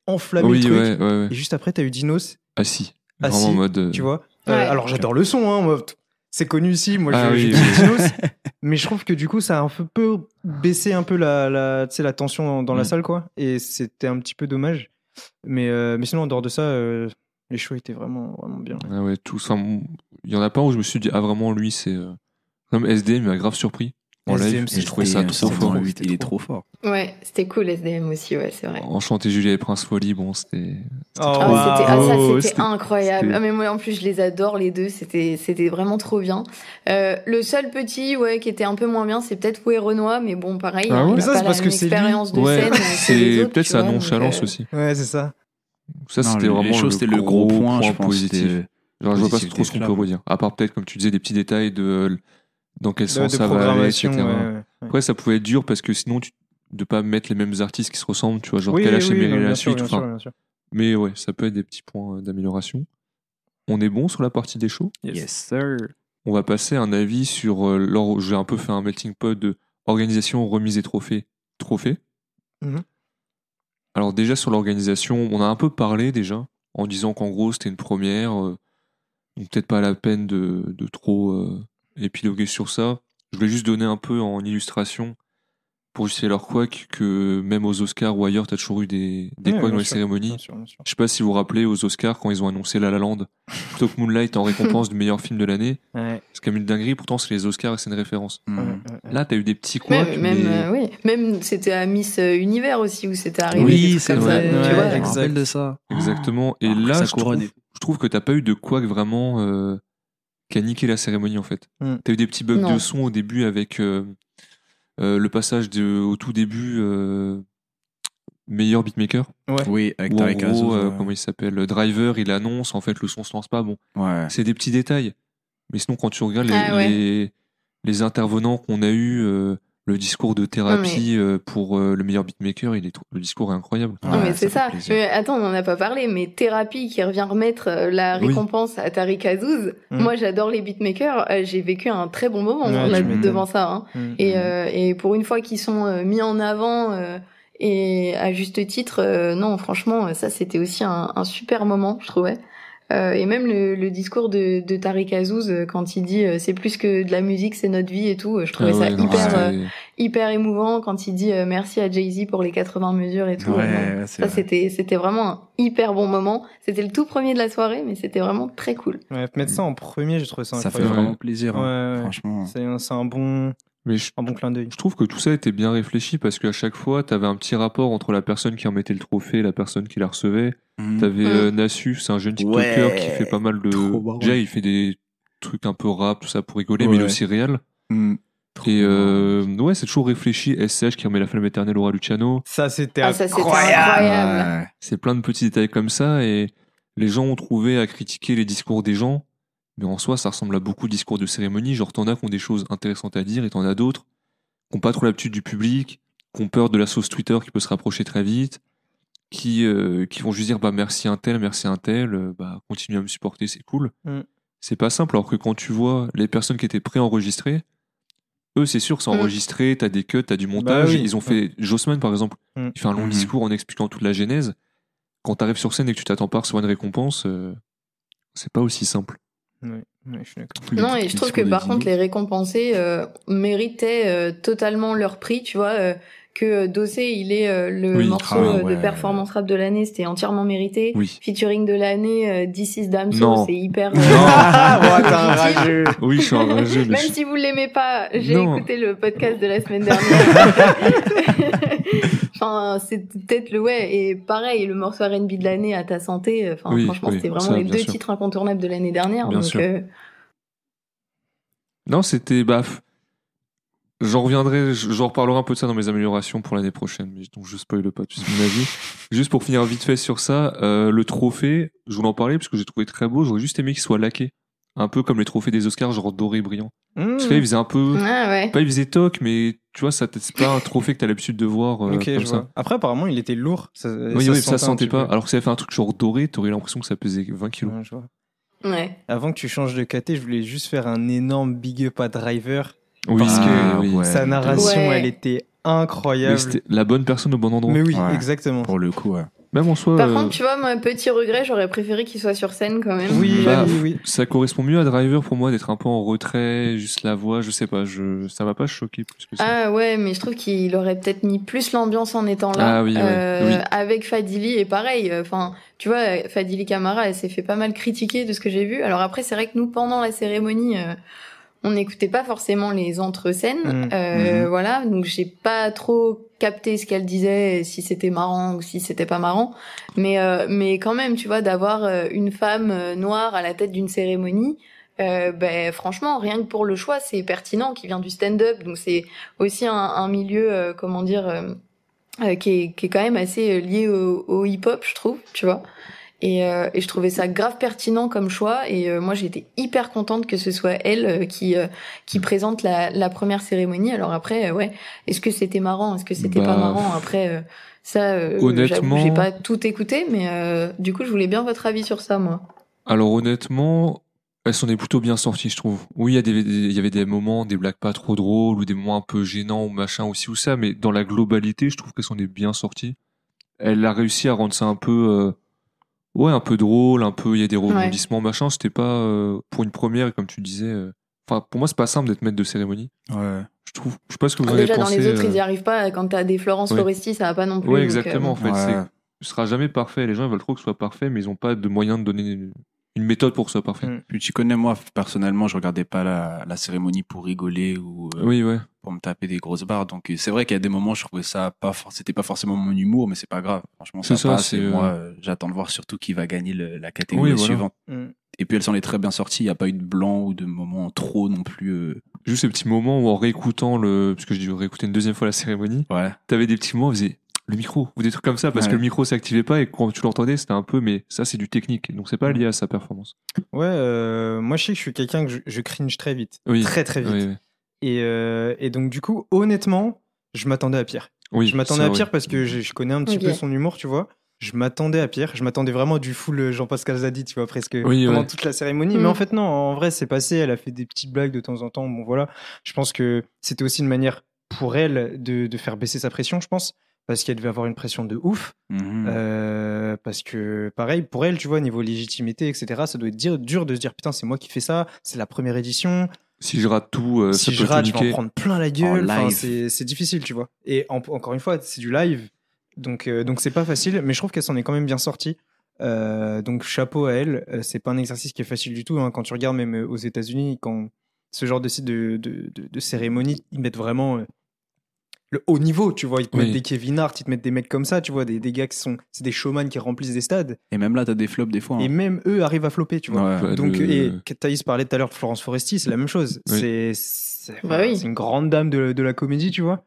enflammé
Oui,
le truc.
ouais, ouais, ouais.
Et juste après, t'as eu Dinos,
Assis.
Assis,
Vraiment en mode. euh,
tu vois. Euh, alors j'adore le son, hein, moi. C'est connu ici, moi
Ah oui,
j'ai
oui.
Dinos, mais je trouve que du coup ça a un peu- baissé un peu la, la, la tension dans, dans la
Mm.
salle, quoi. Et c'était un petit peu dommage. Mais, euh, mais sinon, en dehors de ça, euh, Les shows étaient vraiment, vraiment bien.
Ah ouais, tout. Il y en a pas où je me suis dit, ah vraiment, lui, c'est. Comme SDM, il m'a grave surpris. En
SDM,
live, j'ai trouvé ça trop fort.
huit, Il est trop fort.
Ouais, c'était cool SDM aussi, ouais, c'est vrai.
Enchanté Julie et Prince Folly, bon, c'était.
Oh,
Ah,
trop-
c'était, ah, ça, c'était incroyable. Ah, mais moi, en plus, je les adore, les deux. C'était, c'était vraiment trop bien. Euh, le seul petit, ouais, qui était un peu moins bien, c'est peut-être Fouet Renoir, mais bon, pareil,
Ah
hein,
ouais
Mais
a
ça, c'est parce que c'est lui.
expérience de
Ouais,
scène.
c'est peut-être sa nonchalance
euh,
aussi.
Ouais, c'est ça.
Ça, c'était vraiment
les shows, c'était le gros point, je pense.
positif. Genre, je vois pas trop ce qu'on peut redire. À part peut-être, comme tu disais, des petits détails de euh, dans quel sens
de
ça va aller, etc.
ouais, ouais.
Après, ça pouvait être dur parce que sinon, tu, de pas mettre les mêmes artistes qui se ressemblent, tu vois, genre
Oui,
Kalash
oui,
et Meryl la suite.
bien
enfin,
sûr, bien sûr.
Mais ouais, ça peut être des petits points euh, d'amélioration. On est bon sur la partie des shows?
Yes, sir.
On va passer un avis sur. Euh, J'ai un peu fait un melting pot de organisation, remise et trophée. Trophée.
Mhm.
Alors, déjà sur l'organisation, on a un peu parlé déjà, en disant qu'en gros, c'était une première. euh, donc, peut-être pas la peine de, de trop euh, épiloguer sur ça. Je voulais juste donner un peu en illustration pour justifier leur couac que même aux Oscars ou ailleurs, t'as toujours eu des, des couacs
bien
dans les
sûr,
cérémonies.
bien sûr, bien sûr.
Je sais pas si vous vous rappelez aux Oscars quand ils ont annoncé La La Land plutôt que Moonlight en récompense du meilleur film de l'année.
Ouais,
C'est comme une dinguerie, pourtant c'est les Oscars et c'est une référence.
Mhm.
ouais.
Là, t'as eu des petits couacs,
Même, même,
mais
euh, oui. Même, c'était à Miss euh, Univers aussi, où c'était arrivé.
Oui, c'est vrai.
ça,
Ouais,
tu
ouais,
vois.
Je me
exact.
rappelle de ça.
exactement. Et
Après,
là, je trouve, je trouve que t'as pas eu de couac vraiment euh, qui a niqué la cérémonie en fait.
Hmm.
T'as eu des petits bugs
Non.
de son au début avec euh, euh, le passage de, au tout début euh, meilleur beatmaker.
Oui, avec
Où en
Tarek
gros,
Azouz,
euh,
ouais.
comment il s'appelle, le driver, il annonce, en fait le son se lance pas. Bon,
Ouais.
c'est des petits détails. Mais sinon, quand tu regardes les,
Ah ouais.
les, les intervenants qu'on a eu, euh, le discours de thérapie euh, pour euh, le meilleur beatmaker, il est trop- le discours est incroyable.
Non,
Ouais,
mais c'est ça. Mais attends, on n'en a pas parlé, mais Thérapie qui revient remettre euh, la
Oui.
récompense à Tariq Azouz.
Mm.
Moi, j'adore les beatmakers. Euh, J'ai vécu un très bon moment
Ouais,
devant ça. hein.
Mm.
Et, euh, et pour une fois qu'ils sont euh, mis en avant euh, et à juste titre, euh, non, franchement, ça c'était aussi un, un super moment, je trouvais. Euh, et même le, le discours de, de Tariq Azouz euh, quand il dit euh, c'est plus que de la musique, c'est notre vie et tout, euh, je trouvais
Ah ouais,
ça
non,
hyper euh, hyper émouvant quand il dit euh, merci à Jay Z pour les 80 mesures et tout.
Ouais, ouais,
ça
vrai.
c'était c'était vraiment un hyper bon moment. C'était le tout premier de la soirée, mais c'était vraiment très cool.
Ouais, mettre ça en premier, j'ai trouvé ça
Ça fait vraiment plaisir. hein.
Ouais, ouais.
Franchement.
C'est un, c'est un bon,
Mais je,
un bon clin d'œil.
je trouve que tout ça était bien réfléchi parce qu'à chaque fois, t'avais un petit rapport entre la personne qui remettait le trophée et la personne qui la recevait.
Mhm.
T'avais
Mm.
euh, Nassu, c'est un jeune TikToker
Ouais.
qui fait pas mal de. Déjà, il fait des trucs un peu rap, tout ça pour rigoler, mais il est aussi réel. Et euh, ouais, c'est toujours réfléchi. SCH qui remet la flamme éternelle au roi Luciano.
Ça, c'était
Ah,
incroyable.
incroyable.
Ouais.
C'est plein de petits détails comme ça et les gens ont trouvé à critiquer les discours des gens. Mais en soi, ça ressemble à beaucoup de discours de cérémonie. Genre, t'en as qui ont des choses intéressantes à dire et t'en as d'autres qui n'ont pas trop l'habitude du public, qui ont peur de la sauce Twitter qui peut se rapprocher très vite, qui, euh, qui vont juste dire bah merci un tel, merci un tel, euh, bah continuez à me supporter, c'est cool.
Mm.
C'est pas simple, alors que quand tu vois les personnes qui étaient préenregistrées, eux, c'est sûr, c'est
Mm.
enregistré, t'as des cuts, t'as du montage.
Bah oui.
Ils ont fait Jossman, par exemple,
Mm.
il fait un long discours en expliquant toute la genèse. Quand t'arrives sur scène et que tu t'attends pas à recevoir une récompense, euh, c'est pas aussi simple.
Ouais, ouais, je suis
Non, et je trouve que par contre, les récompensés euh, méritaient euh, totalement leur prix, tu vois. euh, que Dossé, il est euh, le
Oui.
morceau
Ah, ouais.
de performance rap de l'année, c'était entièrement mérité.
Oui.
Featuring de l'année, euh, This is Damso,
Non.
c'est hyper. euh,
Ah, rageux.
Oui, je suis un rageux,
Même
je-
si vous l'aimez pas, j'ai
Non.
écouté le podcast de la semaine dernière. enfin, c'est peut-être le ouais. Et pareil, le morceau R&B de l'année à ta santé. Enfin,
Oui,
franchement,
oui,
c'était vraiment
ça,
les deux
sûr.
titres incontournables de l'année dernière.
Bien
donc,
sûr.
euh,
Non, c'était. Bah, f- J'en reviendrai, j'en reparlerai un peu de ça dans mes améliorations pour l'année prochaine, mais donc je spoil pas, tu sais mon avis. Juste pour finir vite fait sur ça, euh, le trophée, je voulais en parler parce que j'ai trouvé très beau, j'aurais juste aimé qu'il soit laqué. Un peu comme les trophées des Oscars, genre doré brillant.
Mmh.
Parce que là, il faisait un peu.
Ah ouais.
Pas il faisait toc, mais tu vois, ça c'est pas un trophée que t'as l'habitude de voir euh, comme
je
ça.
vois. Après, apparemment, il était lourd. Ça,
Oui, oui,
se
ça
un
sentait pas.
peu.
Alors que ça avait fait un truc genre doré, t'aurais l'impression que ça pesait 20 kilos.
Ouais, je vois.
Ouais.
Avant que tu changes de KT, je voulais juste faire un énorme big up à Driver.
Oui,
Parce que
ah, oui.
Sa narration,
Ouais.
elle était
Mais
incroyable.
c'était la bonne personne au bon endroit.
Mais oui,
Ouais.
exactement.
Pour le coup, ouais.
Même en soi,
Par
euh,
contre, tu vois, moi, petit regret, j'aurais préféré qu'il soit sur scène quand même.
Oui,
Bah,
oui, oui.
ça correspond mieux à Driver pour moi d'être un peu en retrait, juste la voix, je sais pas, je ça m'a pas choqué plus que ça.
Ah ouais, mais je trouve qu'il aurait peut-être mis plus l'ambiance en étant là.
Ah oui, ouais,
Euh,
oui.
Avec Fadili et pareil. euh, Enfin, tu vois, Fadili Camara, elle s'est fait pas mal critiquer de ce que j'ai vu. Alors après, c'est vrai que nous, pendant la cérémonie, euh, on n'écoutait pas forcément les entre-scènes.
Mhm.
Euh,
Mhm.
Voilà, donc j'ai pas trop capté ce qu'elle disait, si c'était marrant ou si c'était pas marrant. Mais euh, mais quand même, tu vois, d'avoir euh, une femme euh, noire à la tête d'une cérémonie. Euh, ben franchement rien que pour le choix c'est pertinent qui vient du stand-up donc c'est aussi un, un milieu euh, comment dire qui, est, qui est quand même assez lié au, au hip-hop je trouve tu vois et, euh, et je trouvais ça grave pertinent comme choix et euh, moi j'étais hyper contente que ce soit elle euh, qui euh, qui présente la, la première cérémonie alors après euh, ouais est-ce que c'était marrant est-ce que c'était pas
Bah,
marrant? Après euh, ça euh,
honnêtement-
j'ai pas tout écouté mais euh, du coup je voulais bien votre avis sur ça moi
Alors honnêtement, elles s'en est plutôt bien sorties, je trouve. Oui, il y, a des- il y avait des moments, des blagues pas trop drôles ou des moments un peu gênants ou machin aussi ou ça, mais dans la globalité, je trouve qu'elles s'en est bien sorties. Elle a réussi à rendre ça un peu, euh, ouais, un peu drôle, un peu, il y a des rebondissements, machin. C'était pas euh, pour une première, comme tu disais. euh, Enfin, pour moi, c'est pas simple d'être maître de cérémonie.
Ouais.
Je trouve. Je sais pas ce que vous en avez
déjà dans
pensé.
les autres
euh,
ils y arrivent pas quand t'as des Florence
ouais.
Foresti ça va pas non plus
Ouais,
donc,
exactement.
euh,
En fait,
Ouais.
c'est, ce sera jamais parfait. Les gens ils veulent trop que ce soit parfait, mais ils ont pas de moyen de donner une, méthode pour soit parfait.
Mm.
Puis tu connais, moi, personnellement, je regardais pas la, la cérémonie pour rigoler ou euh,
Oui, ouais.
pour me taper des grosses barres. Donc, c'est vrai qu'il y a des moments, je trouvais ça pas, for- c'était pas forcément mon humour, mais c'est pas grave. Franchement,
C'est
ça,
ça,
passe.
c'est,
Et
euh,
moi, euh, j'attends de voir surtout qui va gagner le- la catégorie
Oui, voilà.
suivante.
Mm.
Et puis, elle s'en est très bien sortie. Il n'y a pas eu de blanc ou de moment trop non plus. euh,
Juste ces petits moments où en réécoutant le, parce que j'ai dû réécouter une deuxième fois la cérémonie,
Ouais.
t'avais des petits moments où on faisait le micro ou des trucs comme ça parce
Ouais.
que le micro s'activait pas et quand tu l'entendais c'était un peu, mais ça c'est du technique donc c'est pas lié à sa performance.
Ouais, euh, moi je sais que je suis quelqu'un que je, je cringe très vite.
Oui.
Très très vite.
Oui, oui.
Et, euh, et donc du coup, honnêtement, je m'attendais à pire.
Oui,
Je m'attendais à
oui.
pire parce que je, je connais un petit peu son humour, tu vois. Je m'attendais à pire. Je m'attendais vraiment à du full Jean-Pascal Zadi, tu vois, presque
Oui,
pendant
ouais.
toute la cérémonie.
Mm.
Mais en fait, non, en vrai, c'est passé. Elle a fait des petites blagues de temps en temps. Bon, voilà. Je pense que c'était aussi une manière pour elle de, de faire baisser sa pression, je pense. Parce qu'elle devait avoir une pression de ouf.
Mhm.
Euh, parce que, pareil, pour elle, tu vois, niveau légitimité, etc., ça doit être dire- dur de se dire, putain, c'est moi qui fais ça, c'est la première édition.
Si je rate tout, euh,
si
ça
je
peut
rate, je vais en prendre plein la gueule.
En
Enfin,
live.
c'est difficile, tu vois. Et en- encore une fois, c'est du live. Donc, euh, donc c'est pas facile, mais je trouve qu'elle s'en est quand même bien sortie. Euh, donc, chapeau à elle. C'est pas un exercice qui est facile du tout. hein. Quand tu regardes même aux États-Unis, quand ce genre de site de, de, de, de cérémonie, ils mettent vraiment le haut niveau, tu vois. Ils te
Oui.
mettent des Kevin Hart, ils te mettent des mecs comme ça, tu vois, des, des gars qui sont. C'est des showman qui remplissent des stades.
Et même là, t'as des flops des fois. hein.
Et même eux arrivent à flopper, tu vois.
Ouais.
Donc,
le-
et Thaïs parlait tout à l'heure de Florence Foresti, c'est la même chose.
Oui.
C'est c'est-
Bah oui.
c'est une grande dame de, de la comédie, tu vois.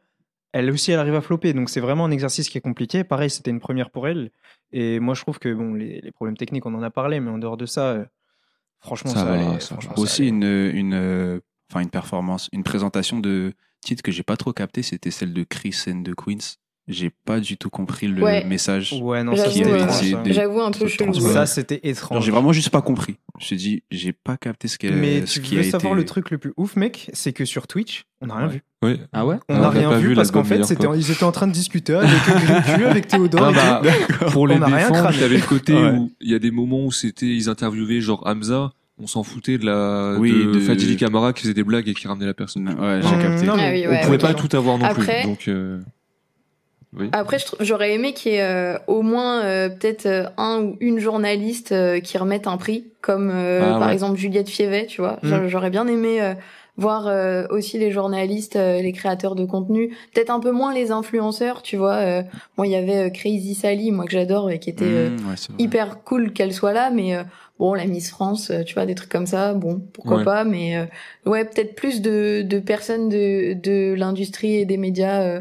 Elle aussi, elle arrive à flopper. Donc, c'est vraiment un exercice qui est compliqué. Pareil, c'était une première pour elle. Et moi, je trouve que bon, les, les problèmes techniques, on en a parlé, mais en dehors de ça, euh, franchement,
Ça
ça,
va,
allait.
ça
franchement,
va.
ça
Aussi
allait.
une, une, euh, enfin une performance, une présentation de titre que j'ai pas trop capté, c'était celle de Chris and the Queens. J'ai pas du tout compris le
Ouais.
message.
Ouais, non,
J'avoue, un peu chelou.
Ça, c'était étrange.
j'ai vraiment juste pas compris. Je me dit, j'ai pas capté ce, qu'elle-
Mais
ce
tu
qui
veux
a
savoir
été.
le truc le plus ouf, mec C'est que sur Twitch, on n'a rien
Ouais.
vu.
Oui.
Ah ouais?
On n'a rien vu,
vu
parce qu'en fait, c'était, ils étaient en train de discuter avec avec Théodore.
Ah
et
bah,
tout.
pour les
On a rien
défendre, t'avais le côté
Ouais.
où il y a des moments où c'était ils interviewaient genre Hamza, on s'en foutait de la
Oui,
de,
de-
Fadili Camara qui faisait des blagues et qui ramenait la personne.
Ouais, j'ai
Hum,
capté.
non, mais
Ah oui,
on
ouais,
pouvait pas tout avoir non
Après-
plus. Donc euh, oui.
Après, j'aurais aimé qu'il y ait euh, au moins euh, peut-être euh, un ou une journaliste euh, qui remette un prix, comme euh,
Ah,
par
ouais.
exemple Juliette Fievet, tu vois.
Mm.
J'aurais bien aimé euh, voir euh, aussi les journalistes, euh, les créateurs de contenu, peut-être un peu moins les influenceurs, tu vois. Euh, bon, il y avait Crazy Sally, moi que j'adore et qui était
ouais, vrai.
hyper cool qu'elle soit là, mais euh, bon, la Miss France, euh, tu vois, des trucs comme ça, bon, pourquoi
Ouais.
pas, mais euh, ouais, peut-être plus de, de personnes de, de l'industrie et des médias euh,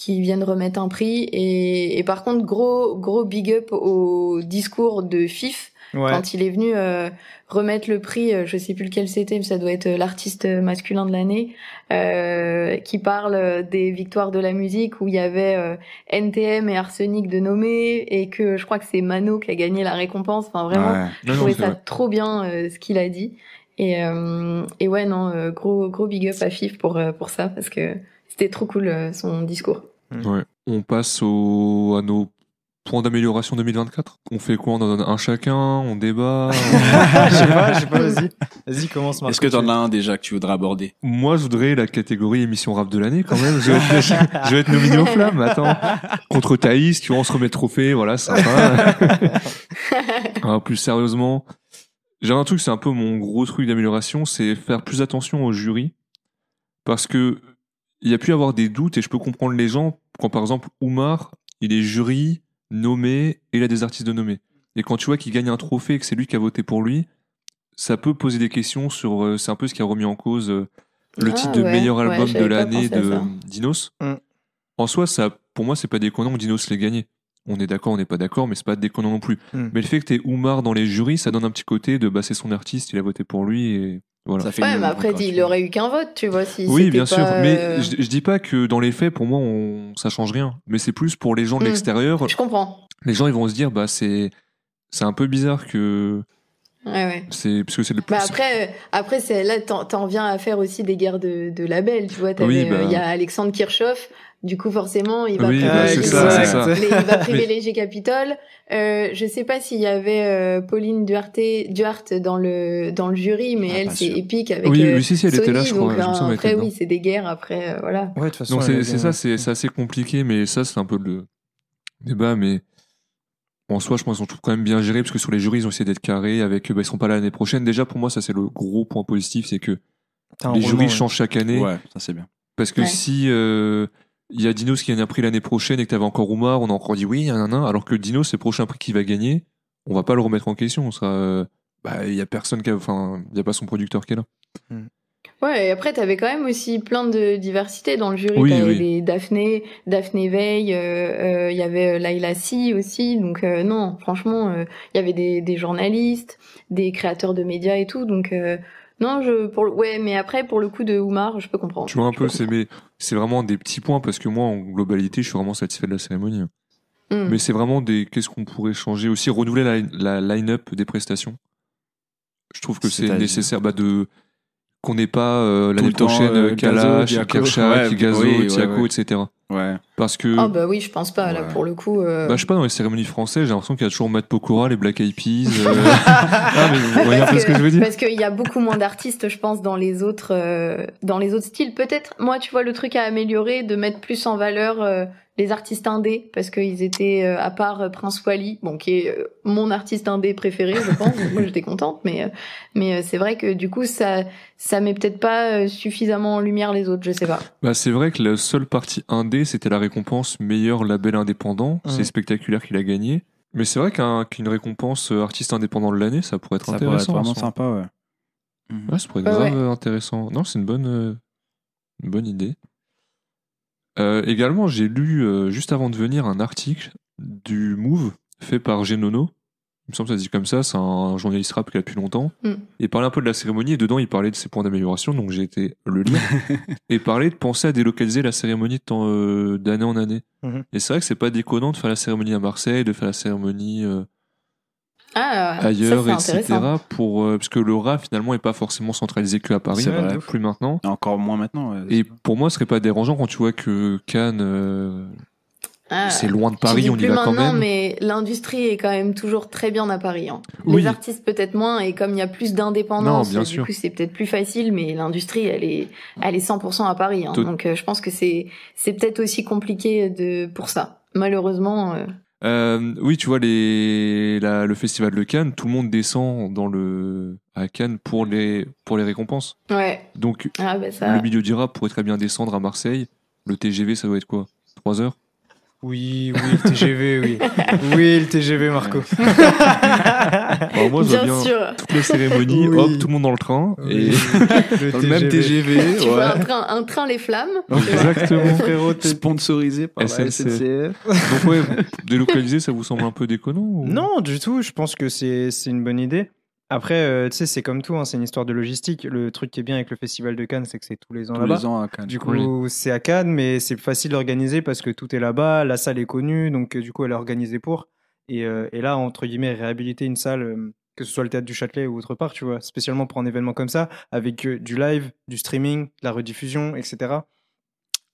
qui viennent remettre un prix. Et, et par contre, gros, gros big up au discours de FIF
Ouais.
quand il est venu euh, remettre le prix, euh, je sais plus lequel c'était, mais ça doit être euh, l'artiste masculin de l'année, euh, qui parle euh, des victoires de la musique où il y avait euh, NTM et Arsenic de nommer et que je crois que c'est Mano qui a gagné la récompense. Enfin vraiment,
Ouais.
je
Non,
trouvais ça
vrai.
trop bien ce qu'il a dit. Et, euh, et ouais non, gros gros big up à Fif pour pour ça parce que c'était trop cool son discours.
Ouais. On passe au, à nos point d'amélioration 2024 On fait quoi? On en donne un chacun On débat on-
je sais pas, je sais pas, vas-y. Vas-y, commence.
Est-ce que t'en as un déjà que tu voudrais aborder?
Moi, je voudrais la catégorie émission rap de l'année quand même. Je vais être, je vais être nominé aux flammes. Attends, contre Thaïs, tu vois, on se remet le trophée, voilà, sympa. Alors, plus sérieusement, j'ai un truc, c'est un peu mon gros truc d'amélioration, c'est faire plus attention au jury, parce que il y a pu avoir des doutes et je peux comprendre les gens quand par exemple Oumar, il est jury nommé et il a des artistes de nommés. Et quand tu vois qu'il gagne un trophée et que c'est lui qui a voté pour lui, ça peut poser des questions sur. euh, c'est un peu ce qui a remis en cause euh, le
Ah,
titre de
ouais,
meilleur
ouais,
album de
j'avais pas
l'année
pensé à
de
ça.
Dinos.
Mm.
En soi, ça, pour moi, c'est pas déconnant que Dinos l'ait gagné. On est d'accord, on n'est pas d'accord, mais c'est pas déconnant non plus.
Mm.
Mais le fait que t'aies Oumar dans les jurys, ça donne un petit côté de bah, c'est son artiste, il a voté pour lui et voilà.
Ça fait
Ouais, mais après, il
une-
aurait eu qu'un vote, tu vois. Si
Oui, bien sûr, mais
euh,
je, je dis pas que dans les faits, pour moi, on, ça change rien. Mais c'est plus pour les gens de
Mm.
l'extérieur.
Je comprends.
Les gens, ils vont se dire, bah c'est, c'est un peu bizarre que
Ouais, ouais.
c'est parce que c'est le plus.
Bah après, euh, après c'est là, t'en t'en viens à faire aussi des guerres de, de labels, tu vois.
Oui,
Il
bah.
y a Alexandre Kirchhoff, du coup forcément, il va
Oui,
bah,
privilégier,
c'est ça, c'est ça.
les- il va privilégier Capitole. Euh, je sais pas s'il y avait euh, Pauline Duarte, Duarte dans le dans le jury, mais
Ah,
elle c'est épique avec
Oui,
euh,
oui, si, si, elle était là, je crois. Je elle
après oui, c'est des guerres. Après euh, voilà.
Ouais, de toute façon.
Donc c'est ça, c'est assez compliqué, mais ça c'est un peu le débat. Mais en soi, je pense qu'ils sont quand même bien gérés parce que sur les jurys, ils ont essayé d'être carrés avec. Bah, ils seront pas là l'année prochaine. Déjà pour moi, ça c'est le gros point positif, c'est que les jurys
ouais.
changent chaque année.
Ouais, ça c'est bien.
Parce que
Ouais.
si euh, il y a Dinos qui gagne un prix l'année prochaine et que t'avais encore Oumar, on a encore dit oui, nan, alors que Dinos c'est le prochain prix qu'il va gagner, on va pas le remettre en question. On sera, euh, bah il y a personne qui, a- enfin il y a pas son producteur qui est là.
Ouais, et après, t'avais quand même aussi plein de diversité dans le jury.
Oui,
t'avais
oui.
Daphné, Daphné Veil, euh, euh, il y avait euh, Laila Si aussi. Donc euh, non, franchement, euh, il y avait des, des journalistes, des créateurs de médias et tout. Donc euh, non, je pour le- ouais, mais après pour le coup de Oumar, je peux comprendre.
Tu vois un
Je
peu, c'est mais c'est vraiment des petits points parce que moi en globalité, je suis vraiment satisfait de la cérémonie.
Hmm.
Mais c'est vraiment des qu'est-ce qu'on pourrait changer aussi renouveler la, la line-up des prestations. Je trouve que c'est nécessaire bah, de qu'on n'ait pas euh, l'année prochaine
euh,
Kalash. Kershak, Gazo,
ouais,
Tiako,
ouais.
etc.
Ouais.
Parce que
Ah bah oui, je pense pas là pour le coup. euh,
Bah, je sais pas, dans les cérémonies françaises, j'ai l'impression qu'il y a toujours Matt Pokora, les Black Eyed Peas. euh. ah, mais vous voyez un peu
parce
ce que je veux dire
Parce qu'il y a beaucoup moins d'artistes, je pense, dans les autres, euh, dans les autres styles. Peut-être, moi, tu vois, le truc à améliorer, de mettre plus en valeur euh, les artistes indés, parce qu'ils étaient, euh, à part euh, Prince Wally, bon, qui est euh, mon artiste indé préféré, je pense. donc moi, j'étais contente, mais, euh, mais euh, c'est vrai que du coup, ça, ça met peut-être pas euh, suffisamment en lumière les autres, je sais pas.
Bah, c'est vrai que la seule partie indé, c'était la récompense meilleur label indépendant. C'est spectaculaire qu'il a gagné. Mais c'est vrai qu'un- qu'une récompense euh, artiste indépendant de l'année, ça pourrait être
Ça pourrait être
intéressant.
vraiment
en soi.
sympa, ouais. Mhm.
Ouais, ça pourrait être grave intéressant. Non, c'est une bonne, euh, une bonne idée. Euh, également, j'ai lu euh, juste avant de venir un article du Move fait par Genono. Il me semble que ça se dit comme ça, c'est un journaliste rap qui a depuis longtemps.
Mm.
Et il parlait un peu de la cérémonie et dedans il parlait de ses points d'amélioration, donc j'ai été le lire. et parlait de penser à délocaliser la cérémonie de temps, euh, d'année en année.
Mhm.
Et c'est vrai que c'est pas déconnant de faire la cérémonie à Marseille, de faire la cérémonie euh,
Ah,
ailleurs,
ça,
etc. Pour, euh, parce que le rap finalement est pas forcément centralisé que à Paris,
vrai.
plus maintenant.
Et encore moins maintenant. ouais.
Et pour moi, ce serait pas dérangeant quand tu vois que Cannes, euh,
Ah.
c'est loin de Paris, on y
plus
va quand
maintenant,
même.
mais l'industrie est quand même toujours très bien à Paris. hein.
Oui.
Les artistes peut-être moins, et comme il y a plus d'indépendance, du
sûr.
coup c'est peut-être plus facile, mais l'industrie elle est, elle est 100% à Paris. hein.
Tout-
Donc euh, je pense que c'est, c'est peut-être aussi compliqué de pour ça. Malheureusement, euh,
oui, tu vois, les, la- le festival de Cannes, tout le monde descend dans le, à Cannes pour les, pour les récompenses.
ouais.
Donc,
Ah bah ça.
le milieu du rap pourrait très bien descendre à Marseille. Le TGV, ça doit être quoi? 3 heures?
Oui, oui, le TGV, oui. Oui, le TGV, Marco.
Alors moi, je vois
Bien
bien
sûr.
toutes les cérémonies,
Oui.
hop, tout le monde dans le train. Et...
le
Dans le même TGV,
Tu vois un train, un train les flammes.
Exactement.
Frérot,
Sponsorisé par la
SNCF.
SNCF.
Donc ouais, délocaliser, ça vous semble un peu déconnant ou-
Non, du tout. Je pense que c'est c'est une bonne idée. Après, euh, tu sais, c'est comme tout, hein, c'est une histoire de logistique. Le truc qui est bien avec le Festival de Cannes, c'est que c'est tous les ans
Tous
là-bas.
les ans à Cannes.
Du coup, c'est à Cannes, mais c'est facile d'organiser parce que tout est là-bas, la salle est connue, donc euh, du coup, elle est organisée pour. Et, euh, et là, entre guillemets, réhabiliter une salle, euh, que ce soit le théâtre du Châtelet ou autre part, tu vois, spécialement pour un événement comme ça, avec euh, du live, du streaming, de la rediffusion, etc.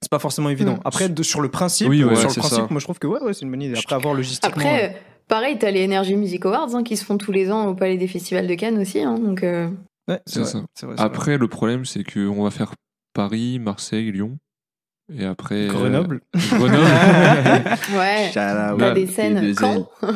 c'est pas forcément évident.
Mm.
Après, de- sur le principe,
Oui, ouais,
sur le principe,
ça.
moi je trouve que ouais, ouais, c'est une bonne idée. Après, avoir logistiquement.
Après, euh, pareil, t'as les Energy Music Awards hein, qui se font tous les ans au Palais des Festivals de Cannes aussi. hein, donc, euh,
ouais,
C'est
vrai,
ça.
c'est vrai.
Après, le problème, c'est qu'on va faire Paris, Marseille, Lyon. Et après. euh,
Grenoble.
Grenoble.
ouais. T'as
Bah,
des scènes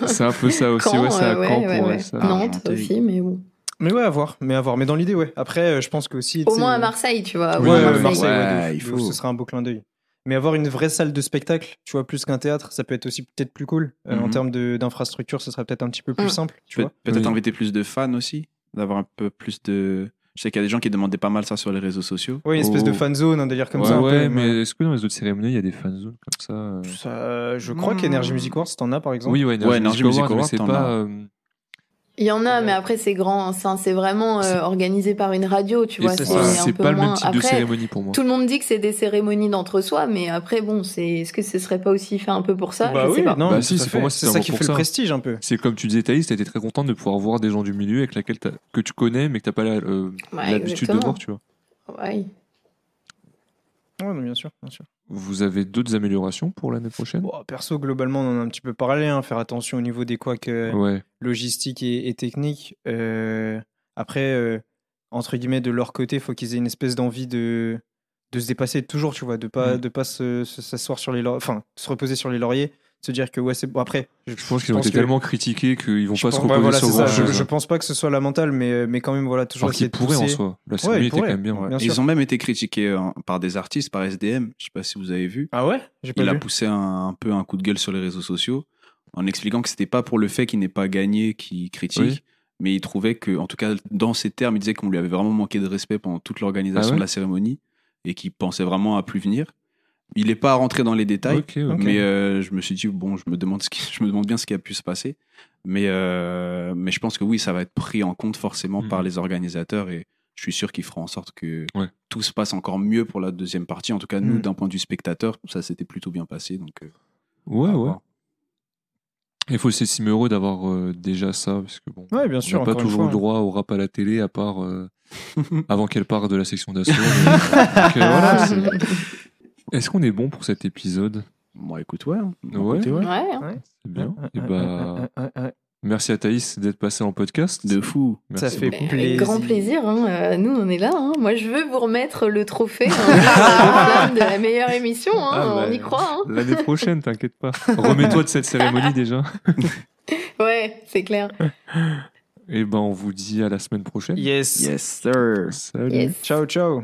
c'est un peu ça aussi.
Caen,
ouais, c'est à
euh, ouais,
Caen
ouais,
pour
ouais.
ça.
Nantes aussi, mais bon.
Mais ouais, à voir. Mais à voir. Mais dans l'idée, ouais. Après, euh, je pense que aussi.
Au moins à Marseille, tu vois.
Ouais,
Marseille.
Marseille,
il faut.
Ce sera un beau clin d'œil. Mais avoir une vraie salle de spectacle, tu vois, plus qu'un théâtre, ça peut être aussi peut-être plus cool. Euh, En
Mhm.
termes de- d'infrastructure, ce serait peut-être un petit peu plus
Mm.
simple, tu
Peut-
vois.
Peut-être
Oui.
inviter plus de fans aussi, d'avoir un peu plus de. Je sais qu'il y a des gens qui demandaient pas mal ça sur les réseaux sociaux.
Ouais, une espèce de
Oh.
fan zone, un délire comme
ouais,
ça. un
ouais,
peu,
mais est-ce que dans les autres cérémonies, il y a des fan zones comme ça euh?
Ça, je crois
Hmm.
qu'Energy Music Awards, t'en as par exemple.
Oui, ouais, Energy
Ouais,
Music
Music
Awards, c'est
t'en
pas.
as.
euh,
Il y en a, mais après c'est grand, c'est c'est vraiment euh, organisé par une radio, tu
et
vois.
c'est pas le même type de
Après,
cérémonie pour moi.
Tout le monde dit que c'est des cérémonies d'entre-soi, mais après bon, c'est est-ce que ce serait pas aussi fait un peu pour ça?
Bah
Je
oui,
sais pas.
non,
Bah
mais
si, c'est pour moi,
c'est ça qui fait le prestige un peu.
C'est comme tu disais, Thaïs, t'as été très contente de pouvoir voir des gens du milieu avec laquelle t'as- que tu connais, mais que t'as pas la- euh,
Ouais,
l'habitude de voir, tu vois.
Ouais.
Ouais, non, bien sûr, bien sûr.
Vous avez d'autres améliorations pour l'année prochaine?
Bon, perso, globalement, on en a un petit peu parlé. hein, faire attention au niveau des couacs euh,
Ouais.
logistiques et, et techniques. Euh, après, euh, entre guillemets, de leur côté, il faut qu'ils aient une espèce d'envie de, de se dépasser toujours, tu vois, de pas,
Mm.
de pas se- sur les lauriers, enfin, se reposer sur les lauriers, se dire que ouais, c'est bon. Après,
Je pense qu'ils ont été
que-
tellement critiqués qu'ils vont
je
pas se reposer
ouais, voilà,
sur
ça. Je, je pense pas que ce soit lamentable, mais, mais quand même, voilà, toujours
Alors qu'ils pourraient en soi. La était quand même bien.
Ouais. Ils ont même été critiqués euh, par des artistes, par SDM. Je sais pas si vous avez vu.
Ah ouais? J'ai pas
Il a poussé un, un peu un coup de gueule sur les réseaux sociaux en expliquant que c'était pas pour le fait qu'il n'ait pas gagné qu'il critique,
Oui.
mais il trouvait que, en tout cas, dans ces termes, il disait qu'on lui avait vraiment manqué de respect pendant toute l'organisation
Ah ouais?
de la cérémonie et qu'il pensait vraiment à plus venir. Il n'est pas rentré dans les détails, mais euh, je me suis dit bon, je me demande ce qui, je me demande bien ce qui a pu se passer, mais euh, mais je pense que oui, ça va être pris en compte forcément
Mhm.
par les organisateurs et je suis sûr qu'ils feront en sorte que
Ouais.
tout se passe encore mieux pour la deuxième partie. En tout cas, nous,
Mhm.
d'un point de vue spectateur, ça s'était plutôt bien passé. Donc, euh,
Ouais, ouais.
voir.
Il faut s'estimer heureux d'avoir euh, déjà ça, parce que bon,
Ouais, bien
on n'a pas toujours
fois.
le droit au rap à la télé, à part euh, avant qu'elle parte de la section d'assaut. euh, voilà, c'est- Est-ce qu'on est bon pour cet épisode?
Moi, écoute, ouais. hein.
Ouais.
Écoutez,
Ouais, hein.
C'est bien.
Ouais,
Et
ouais,
bah,
ouais, ouais, ouais, ouais.
merci à Thaïs d'être passé en podcast.
De fou.
Merci
Ça fait
beaucoup.
Avec
plaisir.
grand plaisir. hein. Euh, nous, on est là. hein. Moi, je veux vous remettre le trophée hein, de la meilleure émission. hein.
Ah, bah,
on y croit. hein.
L'année prochaine, t'inquiète pas. Remets-toi de cette cérémonie déjà.
Ouais, c'est clair.
Et ben, on vous dit à la semaine prochaine.
Yes.
Yes, sir.
Salut.
Yes.
Ciao, ciao.